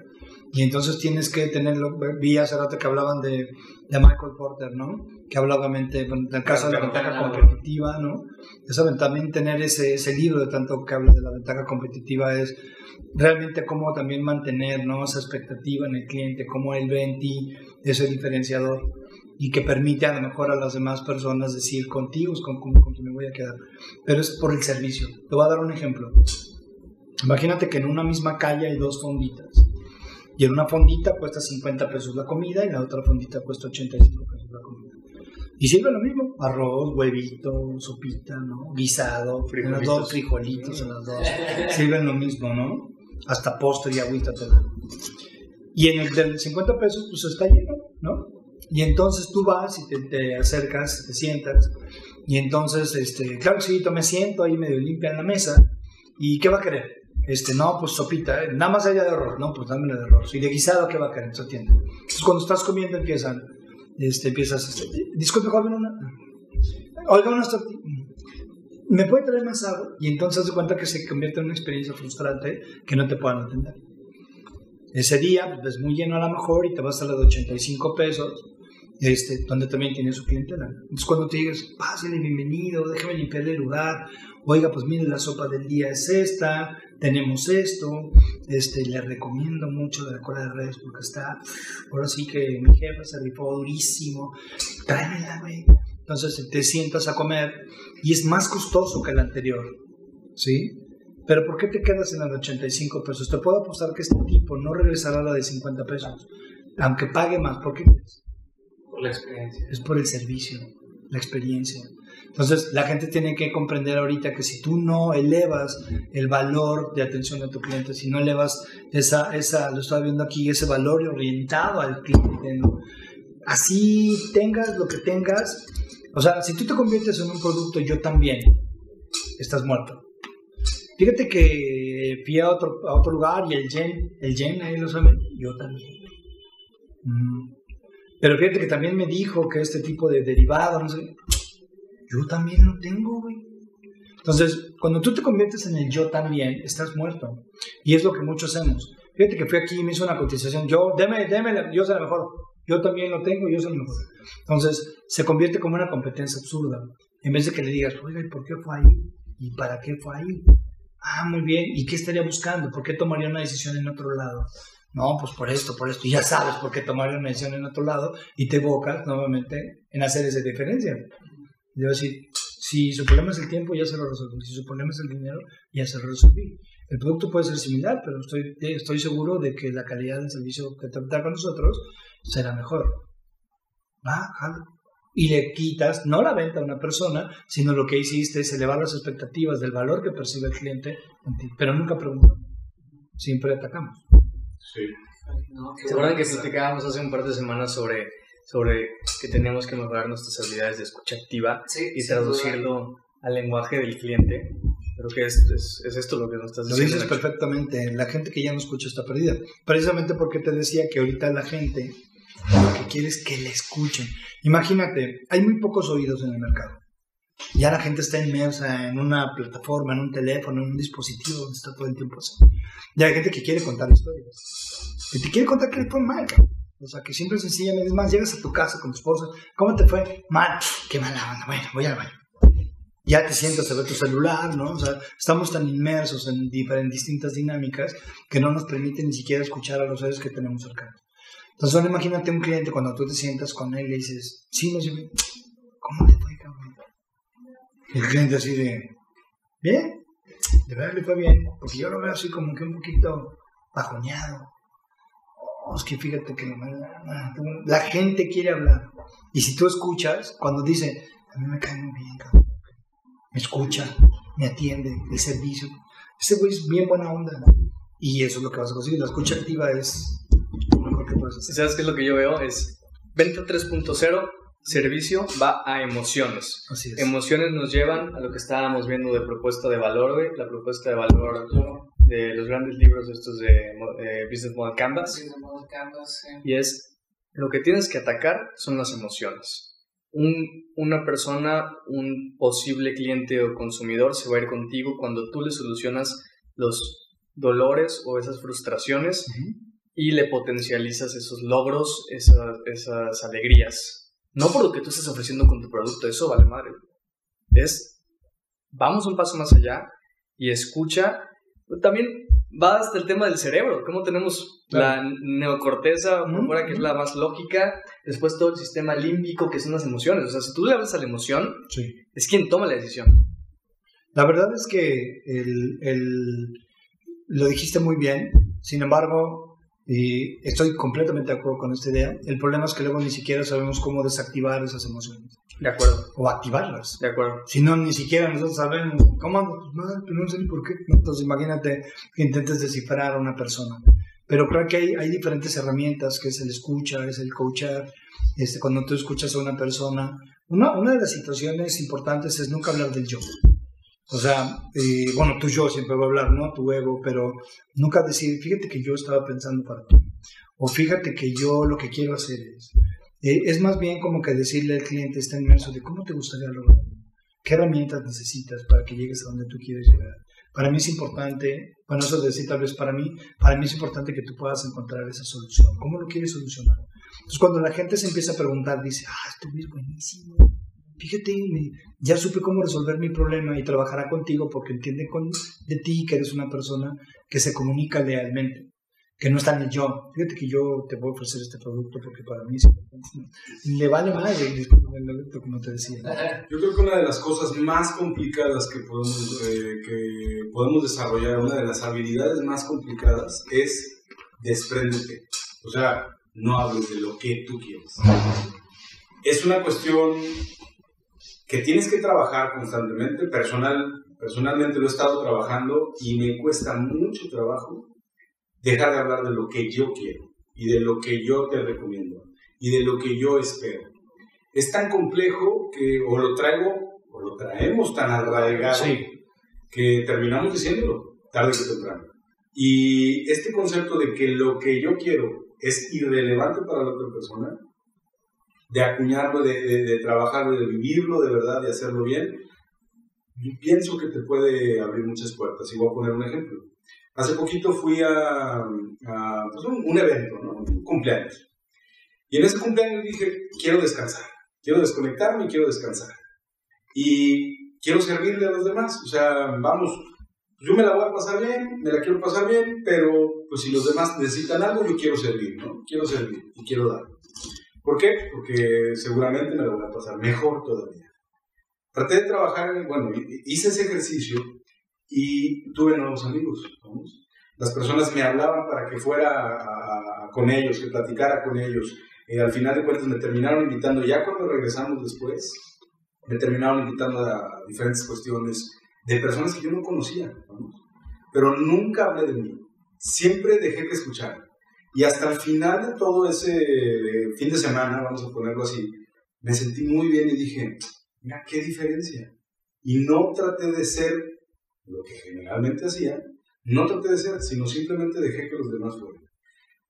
Y entonces tienes que tenerlo. Vi hace rato que hablaban de, de Michael Porter, ¿no? Que hablaba obviamente del caso de la ventaja competitiva, ¿no? Esa, también tener ese, ese libro de tanto que habla de la ventaja competitiva es realmente cómo también mantener ¿no? esa expectativa en el cliente, cómo él ve en ti ese diferenciador y que permite a lo mejor a las demás personas decir contigo es con, con, me voy a quedar. Pero es por el servicio. Te voy a dar un ejemplo. Imagínate que en una misma calle hay dos fonditas. Y en una fondita cuesta 50 pesos la comida y en la otra fondita cuesta 85 pesos la comida. Y sirve lo mismo, arroz, huevito, sopita, ¿no? Guisado, los dos frijolitos en las dos. Sirven lo mismo, ¿no? Hasta postre y agüita te dan. Y en el del 50 pesos, pues está lleno, ¿no? Y entonces tú vas y te, te acercas, te sientas, y entonces, este, claro que sí, me siento ahí medio limpia en la mesa, ¿y qué va a querer? Este, no, pues sopita, ¿eh? nada más allá de arroz, no, pues dámelo de arroz. Y de guisado, ¿qué va a querer? Se atiende. Entonces cuando estás comiendo empiezan, este, empiezas, disculpe, joven, una, oiga, una ¿me puede traer más agua? Y entonces se cuenta que se convierte en una experiencia frustrante que no te puedan atender. Ese día, pues muy lleno a lo mejor y te vas a la de 85 pesos, este, donde también tiene su clientela. Entonces cuando te digas, pásale, bienvenido, déjame limpiarle el lugar, oiga, pues mire, la sopa del día es esta, tenemos esto, este, le recomiendo mucho la cola de redes porque está, ahora sí que mi jefe se rifó durísimo, tráemela, güey. Entonces te sientas a comer y es más costoso que el anterior, ¿sí? Pero ¿por qué te quedas en la de 85 pesos? Te puedo apostar que este tipo no regresará a la de 50 pesos, aunque pague más. ¿Por qué Por la experiencia. Es por el servicio, la experiencia. Entonces, la gente tiene que comprender ahorita que si tú no elevas el valor de atención a tu cliente, si no elevas esa, esa lo estaba viendo aquí, ese valor orientado al cliente, así tengas lo que tengas, o sea, si tú te conviertes en un producto, yo también, estás muerto. Fíjate que fui a otro, a otro lugar y el yen, el yen, ahí lo saben, yo también. Mm. Pero fíjate que también me dijo que este tipo de derivado, no sé, yo también lo tengo, güey. Entonces, cuando tú te conviertes en el yo también, estás muerto. Y es lo que muchos hacemos. Fíjate que fui aquí y me hizo una cotización. Yo, deme, deme, yo soy la mejor. Yo también lo tengo, yo soy el mejor. Entonces, se convierte como una competencia absurda. En vez de que le digas, oiga, ¿y por qué fue ahí? ¿Y para qué fue ahí? Ah, muy bien. ¿Y qué estaría buscando? ¿Por qué tomaría una decisión en otro lado? No, pues por esto, por esto. Ya sabes por qué tomaría una decisión en otro lado y te evocas nuevamente en hacer esa diferencia. Yo decir, si su problema es el tiempo, ya se lo resolví. Si su problema es el dinero, ya se lo resolví. El producto puede ser similar, pero estoy, estoy seguro de que la calidad del servicio que te da con nosotros será mejor. Va, Y le quitas no la venta a una persona, sino lo que hiciste es elevar las expectativas del valor que percibe el cliente en ti. Pero nunca preguntamos. Siempre atacamos. Sí. ¿Se acuerdan que platicábamos hace un par de semanas sobre sobre que tenemos que mejorar nuestras habilidades de escucha activa y traducirlo al lenguaje del cliente. Creo que es, es, esto lo que nos estás diciendo. Lo dices perfectamente. La gente que ya no escucha está perdida. Precisamente porque te decía que ahorita la gente lo que quiere es que le escuchen. Imagínate, hay muy pocos oídos en el mercado. Ya la gente está inmersa en una plataforma, en un teléfono, en un dispositivo donde está todo el tiempo así. Ya hay gente que quiere contar historias. Que te quiere contar que le fue mal, o sea, que siempre sencillamente, es más, llegas a tu casa con tu esposa, ¿cómo te fue? Mal, qué mala onda, bueno, voy al baño. Ya te sientas a ver tu celular, ¿no? O sea, estamos tan inmersos en, en distintas dinámicas que no nos permiten ni siquiera escuchar a los seres que tenemos cercanos. Entonces, ahora imagínate un cliente cuando tú te sientas con él y le dices, sí, no sé, ¿cómo te fue, cabrón? El cliente así de, bien, de verdad le fue bien, porque yo lo veo así como que un poquito bajoneado. Oh, es que fíjate que la gente quiere hablar. Y si tú escuchas, cuando dice, a mí me cae muy bien, cabrón. Me escucha, me atiende, el servicio. Ese güey es bien buena onda. Y eso es lo que vas a conseguir. La escucha activa es lo mejor que puedes hacer. ¿Sabes qué es lo que yo veo? Es venta 3.0 servicio va a emociones. Así es. Emociones nos llevan a lo que estábamos viendo de propuesta de valor, la propuesta de valor de los grandes libros estos de Business Model Canvas. Business Model Canvas, sí. Y es, lo que tienes que atacar son las emociones. Un, una persona, un posible cliente o consumidor se va a ir contigo cuando tú le solucionas los dolores o esas frustraciones y le potencializas esos logros, esas, esas alegrías. No por lo que tú estés ofreciendo con tu producto, eso vale madre. Es, vamos un paso más allá y escucha. También va hasta el tema del cerebro, cómo tenemos la neocorteza, que es la más lógica, después todo el sistema límbico, que son las emociones. O sea, si tú le hablas a la emoción, es quien toma la decisión. La verdad es que el, el, lo dijiste muy bien, sin embargo, y estoy completamente de acuerdo con esta idea. El problema es que luego ni siquiera sabemos cómo desactivar esas emociones. De acuerdo. O activarlas. De acuerdo. Si no, ni siquiera nosotros sabemos cómo pues mal, pero no sé ni por qué. Entonces imagínate que intentes descifrar a una persona. Pero creo que hay, hay diferentes herramientas, que es el escucha, es el coachar. Este, cuando tú escuchas a una persona, una, una de las situaciones importantes es nunca hablar del yo. O sea, eh, bueno, tu yo siempre va a hablar, ¿no? Tu ego, pero nunca decir, fíjate que yo estaba pensando para ti. O fíjate que yo lo que quiero hacer es. Eh, es más bien como que decirle al cliente, está inmerso, de cómo te gustaría lograrlo. ¿Qué herramientas necesitas para que llegues a donde tú quieres llegar? Para mí es importante, bueno, eso de decir tal vez para mí, para mí es importante que tú puedas encontrar esa solución. ¿Cómo lo quieres solucionar? Entonces, cuando la gente se empieza a preguntar, dice, ah, esto es buenísimo fíjate, ya supe cómo resolver mi problema y trabajará contigo porque entiende con, de ti que eres una persona que se comunica lealmente, que no está en el yo. Fíjate que yo te voy a ofrecer este producto porque para mí es Le vale más como te decía. Yo creo que una de las cosas más complicadas que podemos, eh, que podemos desarrollar, una de las habilidades más complicadas es despréndete. O sea, no hables de lo que tú quieres. Es una cuestión que tienes que trabajar constantemente. Personal, personalmente lo he estado trabajando y me cuesta mucho trabajo dejar de hablar de lo que yo quiero y de lo que yo te recomiendo y de lo que yo espero. Es tan complejo que o lo traigo o lo traemos tan arraigado que terminamos diciéndolo tarde que temprano. Y este concepto de que lo que yo quiero es irrelevante para la otra persona de acuñarlo, de, de, trabajarlo, de vivirlo de verdad, de hacerlo bien, pienso que te puede abrir muchas puertas. Y voy a poner un ejemplo. Hace poquito fui a, pues, un, evento, un cumpleaños. Y en ese cumpleaños dije, quiero descansar, quiero desconectarme y quiero descansar. Y quiero servirle a los demás. O sea, vamos, yo me la voy a pasar bien, me la quiero pasar bien, pero pues si los demás necesitan algo, yo quiero servir, ¿no? Quiero servir y quiero dar. ¿Por qué? Porque seguramente me lo voy a pasar mejor todavía. Traté de trabajar, bueno, hice ese ejercicio y tuve nuevos amigos. Las personas me hablaban para que fuera con ellos, que platicara con ellos. Y al final de cuentas me terminaron invitando, ya cuando regresamos después, me terminaron invitando a diferentes cuestiones de personas que yo no conocía. Pero nunca hablé de mí. Siempre dejé que escucharan. Y hasta el final de todo ese fin de semana, vamos a ponerlo así, me sentí muy bien y dije, mira, qué diferencia. Y no traté de ser lo que generalmente hacía, no traté de ser, sino simplemente dejé que los demás fueran.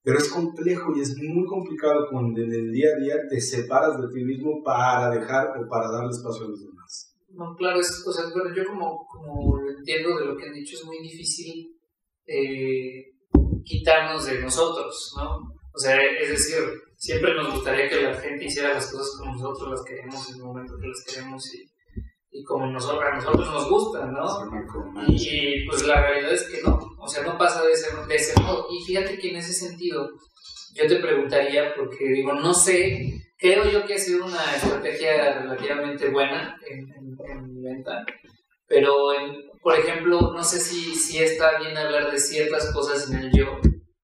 Pero es complejo y es muy complicado cuando en el día a día te separas de ti mismo para dejar o para darle espacio a los demás. No, claro, es, o sea, bueno, yo como, como entiendo de lo que han dicho, es muy difícil eh, quitarnos de nosotros, ¿no? O sea, es decir, siempre nos gustaría que la gente hiciera las cosas como nosotros las queremos en el momento que las queremos y, y como nosotros, a nosotros nos gustan, ¿no? Y, pues la realidad es que no, o sea, no pasa de ese, de ese modo. Y fíjate que en ese sentido, yo te preguntaría, porque digo, no sé, creo yo que ha sido una estrategia relativamente buena en, en, venta, pero por ejemplo, no sé si, si está bien hablar de ciertas cosas en el yo.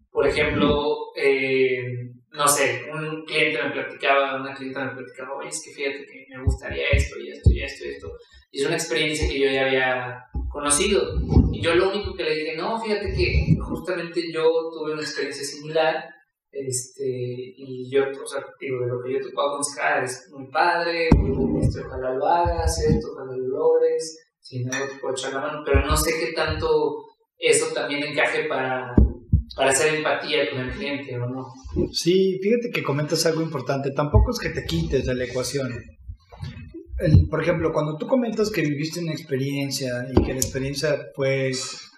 Por ejemplo, eh, no sé, un cliente me platicaba, una clienta me platicaba, oye, es que fíjate que me gustaría esto y esto y esto y esto. Y es una experiencia que yo ya había conocido. Y yo lo único que le dije, no, fíjate que justamente yo tuve una experiencia similar. Este, y yo, o sea, digo, de lo que yo te puedo aconsejar es muy padre, este, ojalá lo hagas, esto, ojalá lo logres, si no puedo echar la mano, pero no sé qué tanto eso también encaje para, para hacer empatía con el cliente o no. Sí, fíjate que comentas algo importante, tampoco es que te quites de la ecuación por ejemplo, cuando tú comentas que viviste una experiencia y que la experiencia fue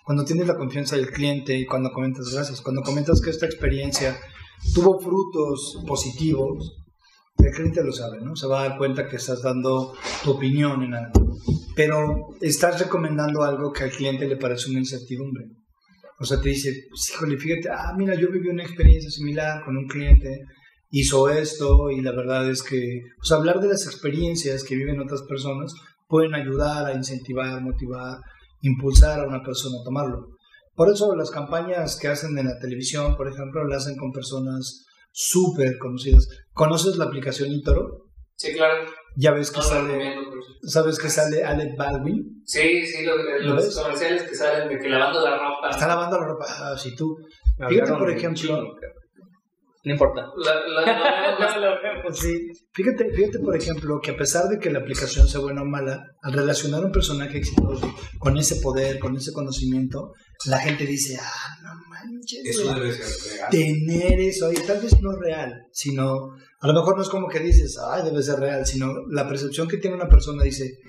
cuando tienes la confianza del cliente y cuando comentas gracias, cuando comentas que esta experiencia tuvo frutos positivos, el cliente lo sabe, ¿no? Se va a dar cuenta que estás dando tu opinión en algo, pero estás recomendando algo que al cliente le parece una incertidumbre. O sea, te dice, híjole, fíjate, ah, mira, yo viví una experiencia similar con un cliente hizo esto y la verdad es que pues, hablar de las experiencias que viven otras personas pueden ayudar a incentivar, motivar, impulsar a una persona a tomarlo. Por eso las campañas que hacen en la televisión, por ejemplo, las hacen con personas súper conocidas. ¿Conoces la aplicación Intoro? Sí, claro. Ya ves que sale, ¿sabes que sale Alec Baldwin? Sí, sí, los comerciales que salen de que lavando la ropa. Está lavando la ropa, ah, sí, tú. Fíjate, por ejemplo, no importa. sí. Fíjate, fíjate, por ejemplo, que a pesar de que la aplicación sea buena o mala, al relacionar un personaje exitoso con ese poder, con ese conocimiento, la gente dice, ah, no manches. Eso debe ser real. Tener eso, y tal vez no real, sino, a lo mejor no es como que dices, ay, debe ser real, sino la percepción que tiene una persona dice,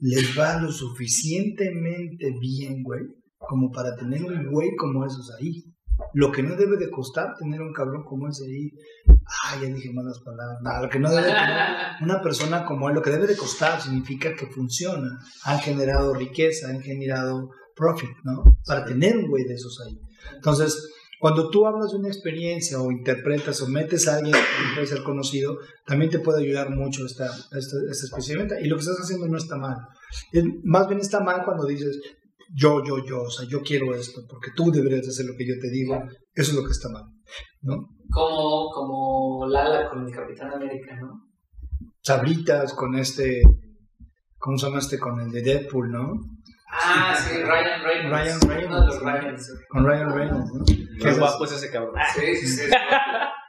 les va lo suficientemente bien, güey, como para tener un güey como esos ahí. Lo que no debe de costar tener un cabrón como ese ahí. Ah, ya dije malas palabras. No, lo que no debe de tener una persona como él, lo que debe de costar significa que funciona. Han generado riqueza, han generado profit, ¿no? Para tener un güey de esos ahí. Entonces, cuando tú hablas de una experiencia o interpretas o metes a alguien que puede ser conocido, también te puede ayudar mucho esta, esta, esta especialmente. Y lo que estás haciendo no está mal. Más bien está mal cuando dices, yo, yo, yo, o sea, yo quiero esto, porque tú deberías hacer lo que yo te digo, eso es lo que está mal, ¿no? Como, como Lala con el Capitán América, ¿no? Sabritas con este, ¿cómo se llama este? Con el de Deadpool, ¿no? Ah, sí, Ryan Reynolds. Ryan Reynolds. Con Ryan Reynolds, ¿no? Qué guapo es ese cabrón. Ah, sí, sí, sí.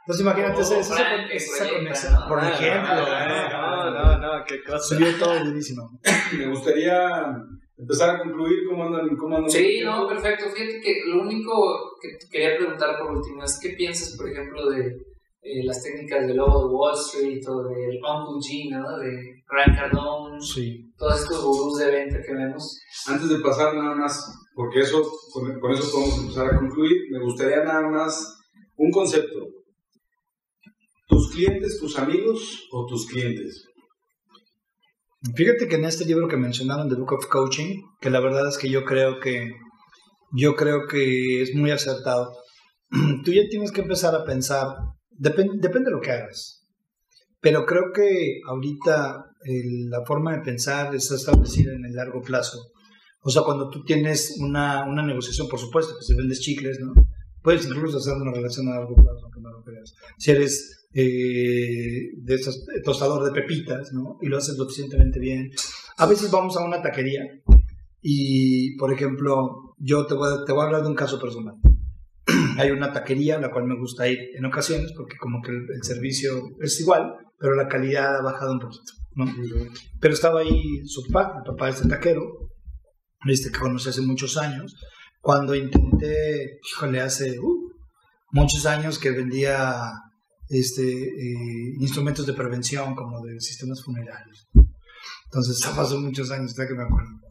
Entonces imagínate esa, esa, conexión, por ejemplo. No, no, no, qué cosa. Subió todo buenísimo. Me gustaría empezar a concluir cómo andan. Cómo andan sí, no, perfecto. Fíjate que lo único que te quería preguntar por último es qué piensas, por ejemplo, de eh, las técnicas del lobo de Wall Street o del Uncle G, ¿no? De Grant Cardone, sí. todos estos gurús de venta que vemos. Antes de pasar nada más, porque eso, con, con eso podemos empezar a concluir, me gustaría nada más un concepto. ¿Tus clientes, tus amigos o tus clientes? Fíjate que en este libro que mencionaron, The Book of Coaching, que la verdad es que yo creo que yo creo que es muy acertado. Tú ya tienes que empezar a pensar, depende de lo que hagas, pero creo que ahorita la forma de pensar está establecida en el largo plazo. O sea, cuando tú tienes una, una negociación, por supuesto, que si vendes chicles, ¿no? Puedes incluso hacer una relación a largo plazo, aunque no lo creas. Si eres eh, de estos, tostador de pepitas, ¿no? Y lo haces suficientemente bien. A veces vamos a una taquería y, por ejemplo, yo te voy a hablar de un caso personal. Hay una taquería a la cual me gusta ir en ocasiones porque como que el, servicio es igual, pero la calidad ha bajado un poquito, ¿no? Pero estaba ahí su papá, el papá de este taquero, este que conocí hace muchos años, cuando intenté, híjole, hace uh, muchos años que vendía este, eh, instrumentos de prevención como de sistemas funerarios. Entonces, hace muchos años, hasta que me acuerdo.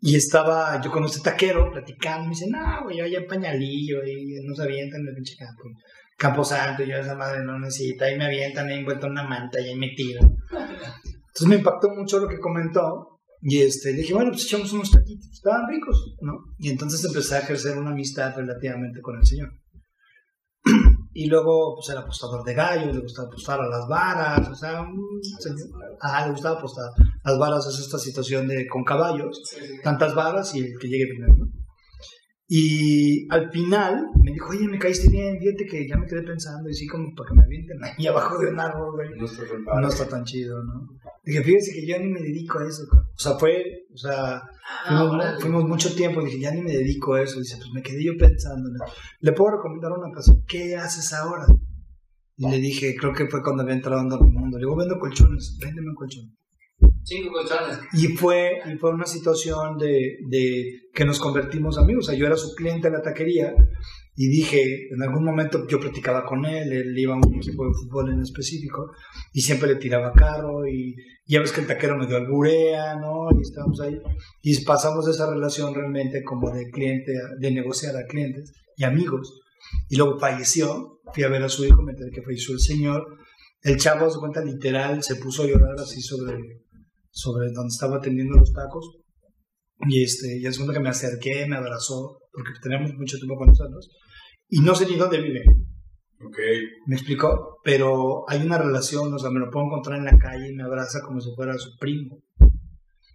Y estaba yo con este taquero platicando, me dice, no, güey, yo ya pañalillo, y nos avientan en el pinche campo. Campo Santo, yo esa madre no necesita, y me avientan, ahí envuelto en una manta, y ahí me tiran. Entonces me impactó mucho lo que comentó, y este, le dije, bueno, pues echamos unos taquitos, estaban ricos, ¿no? Y entonces empecé a ejercer una amistad relativamente con el señor. Y luego pues era apostador de gallos, le gustaba apostar a las varas, o sea, ajá, le gustaba apostar. Las varas es esta situación de con caballos, tantas varas y el que llegue primero, ¿no? Y al final me dijo, oye, me caíste bien, fíjate que ya me quedé pensando, y sí, como para que me avienten ahí abajo de un árbol, güey. No está, tan no está tan chido, ¿no? Dije, fíjese que yo ni me dedico a eso. O sea, fue, o sea, ah, fuimos, mucho tiempo, dije, ya ni me dedico a eso. Dice, pues me quedé yo pensando, le puedo recomendar a una persona, ¿qué haces ahora? Y le dije, creo que fue cuando había entrado en mi mundo. Le digo, vendo colchones, véndeme un colchón. Cinco colchones. Y fue, y fue una situación de, de, que nos convertimos amigos. O sea, yo era su cliente en la taquería y dije, en algún momento yo platicaba con él, él iba a un equipo de fútbol en específico y siempre le tiraba carro y ya ves que el taquero me dio alburea, ¿no? Y estábamos ahí y pasamos esa relación realmente como de cliente, de negociar a clientes y amigos. Y luego falleció, fui a ver a su hijo, me enteré que falleció el señor. El chavo, se cuenta, literal, se puso a llorar así sobre sobre donde estaba atendiendo los tacos. Y, este, y es cuando que me acerqué, me abrazó, porque tenemos mucho tiempo con nosotros. Y no sé ni dónde vive. Okay. Me explicó, pero hay una relación, o sea, me lo puedo encontrar en la calle y me abraza como si fuera su primo.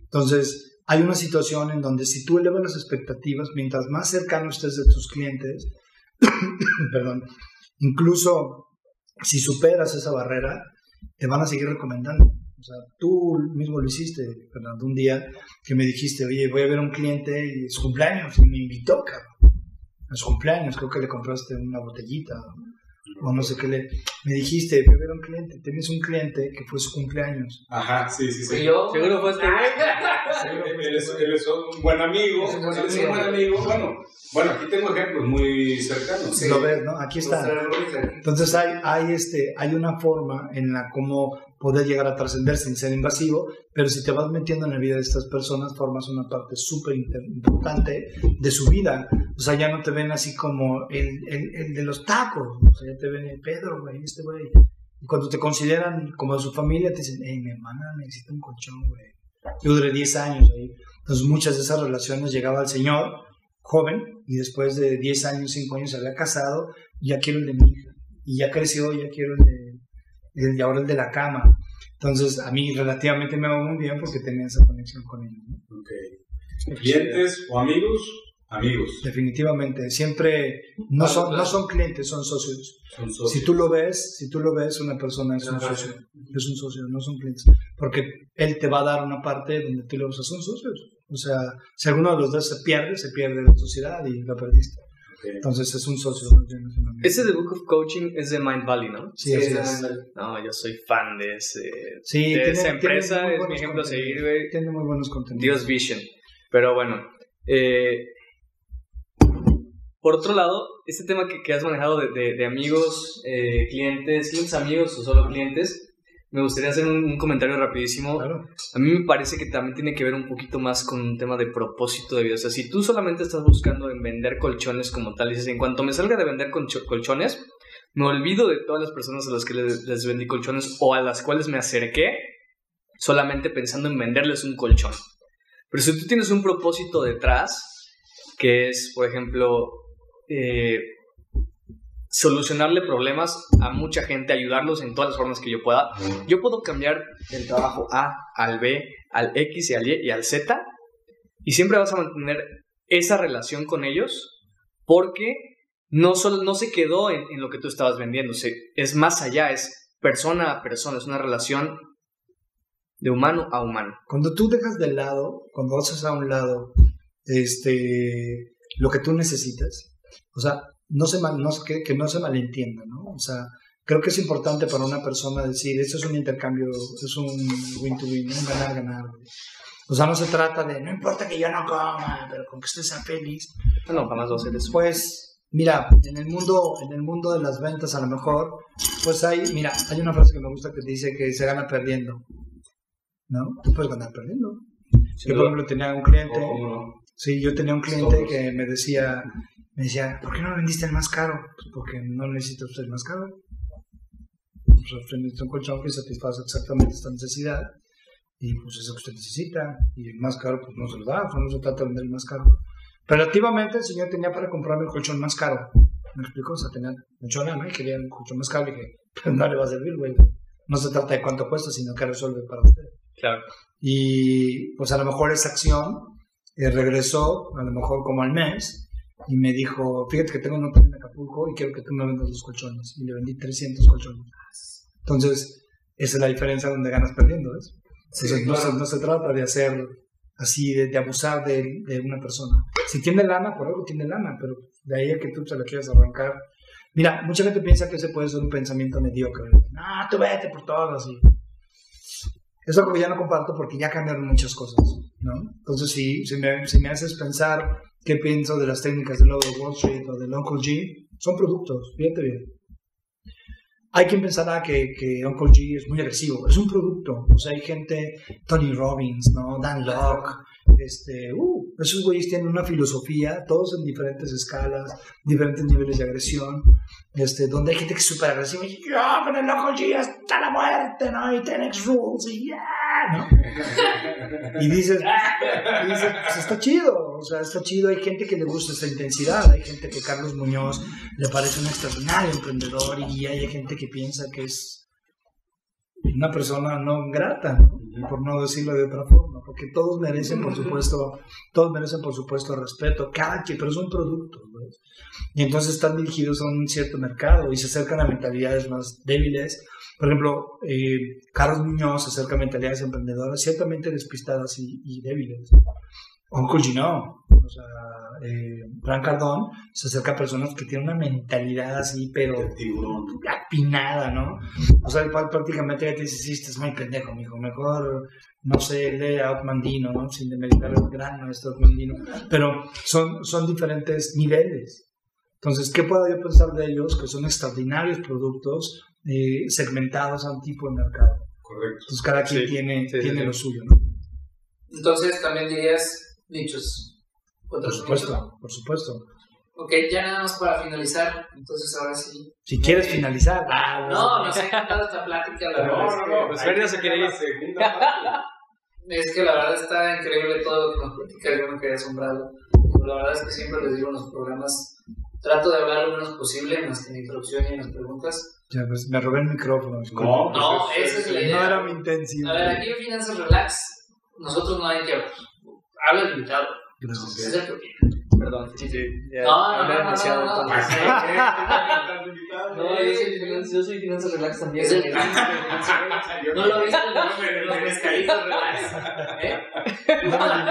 Entonces, hay una situación en donde si tú elevas las expectativas, mientras más cercano estés de tus clientes, perdón, incluso si superas esa barrera, te van a seguir recomendando. O sea, tú mismo lo hiciste, Fernando, un día que me dijiste, oye, voy a ver a un cliente y es cumpleaños, y me invitó, cabrón. A su cumpleaños, creo que le compraste una botellita o no sé qué le... Me dijiste, voy a ver a un cliente, tienes un cliente que fue su cumpleaños. Ajá, sí, sí, sí. yo? Seguro fue este él, es, él es un buen amigo, es un buen, es un buen amigo. Bueno, bueno, aquí tengo ejemplos muy cercanos. Sí. Lo ves, ¿no? Aquí está. Entonces hay, hay, este, hay una forma en la como poder llegar a trascender sin ser invasivo, pero si te vas metiendo en la vida de estas personas, formas una parte súper importante de su vida. O sea, ya no te ven así como el, el, el de los tacos, o sea, ya te ven el Pedro, güey, este güey. Y cuando te consideran como de su familia, te dicen, hey, mi hermana necesita un colchón, güey. Yo duré 10 años ahí. Entonces muchas de esas relaciones llegaba al señor joven y después de 10 años, 5 años se había casado, ya quiero el de mi hija. Y ya creció, ya quiero el de y ahora el de la cama. Entonces, a mí relativamente me va muy bien porque tenía esa conexión con ellos. ¿no? ¿Clientes o amigos? Amigos. Definitivamente. Siempre no son, no son clientes, son socios. son socios. Si tú lo ves, si tú lo ves, una persona es un socio. Es un socio, no son clientes. Porque él te va a dar una parte donde tú lo usas, son socios. O sea, si alguno de los dos se pierde, se pierde la sociedad y la perdiste. Entonces es un socio. Ese de Book of Coaching es de Mind Valley, ¿no? Sí, es. No, yo soy fan de, ese, sí, de esa empresa, es mi ejemplo a seguir, güey. Tiene muy buenos contenidos. Dios Vision. Pero bueno, eh, por otro lado, este tema que, que has manejado de, de, de amigos, eh, clientes, clientes amigos o solo clientes, me gustaría hacer un, comentario rapidísimo. A mí me parece que también tiene que ver un poquito más con un tema de propósito de vida. O sea, si tú solamente estás buscando en vender colchones como tal, y dices, en cuanto me salga de vender colchones, me olvido de todas las personas a las que les, vendí colchones o a las cuales me acerqué solamente pensando en venderles un colchón. Pero si tú tienes un propósito detrás, que es, por ejemplo, eh, solucionarle problemas a mucha gente, ayudarlos en todas las formas que yo pueda. Yo puedo cambiar el trabajo A al B, al X y al Y y al Z y siempre vas a mantener esa relación con ellos porque no, solo, no se quedó en, lo que tú estabas vendiendo, es más allá, es persona a persona, es una relación de humano a humano. Cuando tú dejas de lado, cuando haces a un lado este, lo que tú necesitas, o sea, no se no, que, que, no se malentienda, ¿no? O sea, creo que es importante para una persona decir, eso es un intercambio, es un win-to-win, un ganar-ganar. O sea, no se trata de, no importa que yo no coma, pero con que estés feliz. No, jamás va a ser eso. Pues, mira, en el mundo, en el mundo de las ventas a lo mejor, pues hay, mira, hay una frase que me gusta que dice que se gana perdiendo. ¿No? Tú puedes ganar perdiendo. yo, por ejemplo, tenía un cliente, sí, yo tenía un cliente que me decía, me decía, ¿por qué no vendiste el más caro? Pues porque no necesito usted el más caro. Pues un colchón que satisface exactamente esta necesidad y pues eso que usted necesita y el más caro pues no se lo da, pues no se trata de vender el más caro. Relativamente el señor tenía para comprarme el colchón más caro. me explicó, o sea, tenían mucho lana y querían un colchón más cable que pues, no le va a servir, güey. No se trata de cuánto cuesta, sino qué resuelve para usted. Claro. Y pues a lo mejor esa acción eh, regresó, a lo mejor como al mes, y me dijo, fíjate que tengo un hotel en Acapulco y quiero que tú me vendas los colchones. Y le vendí 300 colchones. Entonces, esa es la diferencia donde ganas perdiendo, ¿ves? Entonces, no, se, no, se, trata de hacer así, de, de abusar de, de, una persona. Si tiene lana, por algo tiene lana, pero de ahí a que tú se la quieras arrancar. Mira, mucha gente piensa que ese puede ser un pensamiento mediocre. No, tú vete por todo, así. Es algo que ya no comparto porque ya cambiaron muchas cosas, ¿no? Entonces, si, si, me, si me haces pensar qué pienso de las técnicas del Lobo de Wall Street o del Uncle G, son productos, fíjate bien. Hay quien pensará que, que Uncle G es muy agresivo, es un producto. O sea, hay gente, Tony Robbins, ¿no? Dan Locke, este, uh, esos güeyes tienen una filosofía, todos en diferentes escalas, diferentes niveles de agresión, este, donde hay gente que es súper agresiva y yo con el Uncle G hasta la muerte, ¿no? Y Tenex Rules y ya, ¿no? y dices, y dices, pues está chido, o sea, está chido, hay gente que le gusta esa intensidad, hay gente que Carlos Muñoz le parece un extraordinario emprendedor y hay gente que piensa que es una persona no grata, por no decirlo de otra forma, porque todos merecen, por supuesto, todos merecen, por supuesto, respeto, cada quien, pero es un producto, ¿no? y entonces están dirigidos a un cierto mercado y se acercan a mentalidades más débiles. Por ejemplo, eh, Carlos Muñoz se acerca a mentalidades emprendedoras ciertamente despistadas y, y débiles. Uncle Gino, o sea, eh, Gran Cardón se acerca a personas que tienen una mentalidad así, pero apinada, ¿no? O sea, prácticamente ya te dices, sí, estás muy pendejo, mijo, mejor, no sé, lee a Outmandino, ¿no? Sin demeritar el gran maestro Outmandino, pero son, son diferentes niveles. Entonces, ¿qué puedo yo pensar de ellos? Que son extraordinarios productos eh, segmentados a un tipo de mercado. Correcto. Entonces, cada quien Sí, tiene, sí, tiene sí. lo suyo, ¿no? Entonces también dirías nichos. Por supuesto, nichos. por supuesto. Ok, ya nada más para finalizar, entonces ahora sí. Si quieres finalizar. Ah, no, nos ha encantado esta plática, la verdad. es que- pues Fer ya se quiere ir. Segunda parte. Es que la verdad está increíble todo lo que nos platicas, yo me quedé asombrado. Pero la verdad es que siempre les digo en los programas, trato de hablar lo menos posible, más que en la introducción y en las preguntas. Ya, pues me robé el micrófono. No, No, pues esa es la No idea. era mi intención. A ver, aquí en Finanzas Relax, nosotros no hay que hablar. Habla el invitado, Gracias. es que. Perdón, sí, sí. ya No, no, no, no, demasiado, no, no, yo soy finanzas, yo soy finanzas relax también. No lo viste en los pescaditos relax. ¿Eh? No no.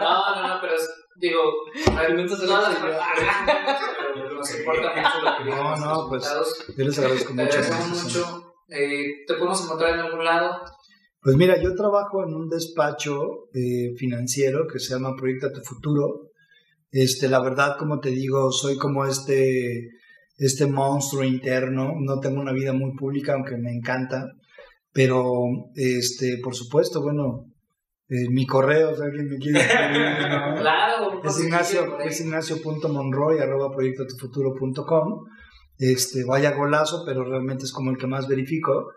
No, no, no, pero es, digo, Finanzas relax. nos importa mucho lo que No, no, pues. Yo les agradezco mucho. Eh, ¿Te podemos encontrar en algún lado? Pues mira, yo trabajo en un despacho eh, financiero que se llama Proyecta tu Futuro. Este, la verdad, como te digo, soy como este, este monstruo interno. No tengo una vida muy pública, aunque me encanta. Pero, este, por supuesto, bueno, eh, mi correo, si alguien me quiere escribir, ¿no? Claro. Es Ignacio, es ignacio.monroy arroba. Este, vaya golazo, pero realmente es como el que más verifico.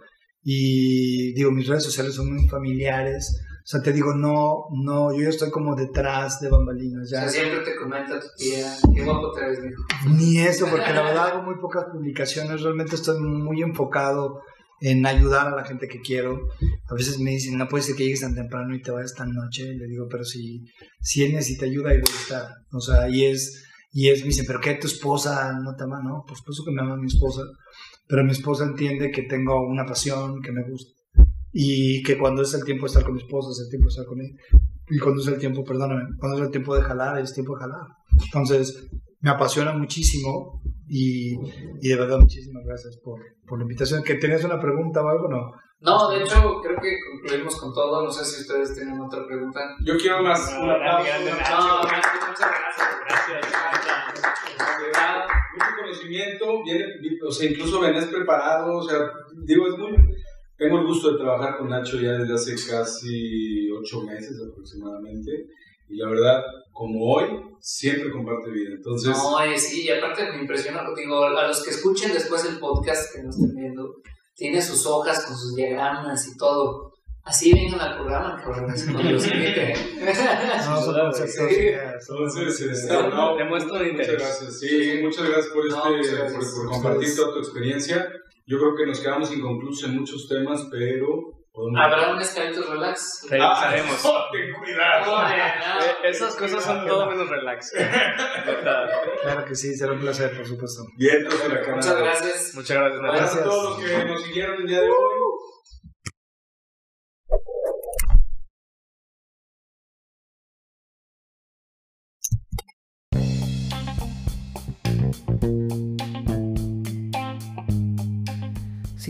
Y digo, mis redes sociales son muy familiares. O sea, te digo, no, no, yo ya estoy como detrás de bambalinas. O Ya. sea, siempre te comenta tu tía, qué guapo te ves. Ni eso, porque la verdad hago muy pocas publicaciones. Realmente estoy muy enfocado en ayudar a la gente que quiero. A veces me dicen, no puede ser que llegues tan temprano y te vayas tan noche. Le digo, pero si, si él necesita ayuda, ahí voy a estar. O sea, y es, y es, me dice, pero ¿qué tu esposa no te ama? No, por supuesto que me ama mi esposa. Pero mi esposa entiende que tengo una pasión, que me gusta. Y que cuando es el tiempo de estar con mi esposa, es el tiempo de estar con él. Y cuando es el tiempo, perdóname, cuando es el tiempo de jalar, es tiempo de jalar. Entonces, me apasiona muchísimo y, y de verdad muchísimas gracias por, por la invitación. ¿Que tenías una pregunta o algo? No. No, de hecho, creo que concluimos con todo. No sé si ustedes tienen otra pregunta. Yo quiero más. No, una grande, grande. No, Nacho, muchas gracias. Ah, mucho conocimiento, viene, o sea, incluso venés preparado, o sea, digo, es muy, tengo el gusto de trabajar con Nacho ya desde hace casi ocho meses aproximadamente, y la verdad, como hoy, siempre comparte vida, entonces, No, eh, sí, y aparte me impresiona, digo, a los que escuchen después el podcast que nos estén viendo, tiene sus hojas con sus diagramas y todo. Así vengan al programa, cabrones, cuando los. No, No, no, demuestra un muchas interés. gracias. Sí, muchas gracias por, este, No, muchas gracias. por, por compartir toda tu experiencia. Yo creo que nos quedamos inconclusos en muchos temas, pero. Habrá un escalito relax. Revisaremos. Ah, ten cuidado. Eh, Esas cosas son todo menos relax. Claro que sí, será un placer, por supuesto. Huracanes. Muchas gracias. Muchas gracias. Gracias a todos los que nos siguieron el día de hoy.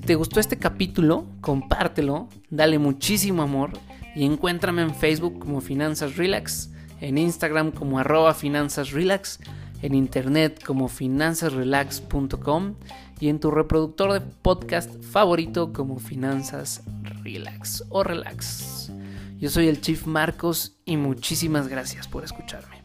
Te gustó este capítulo, compártelo, dale muchísimo amor y encuéntrame en Facebook como Finanzas Relax, en Instagram como arroba Finanzas Relax, en internet como finanzasrelax.com y en tu reproductor de podcast favorito como Finanzas Relax o Relax. Yo soy el Chief Marcos y muchísimas gracias por escucharme.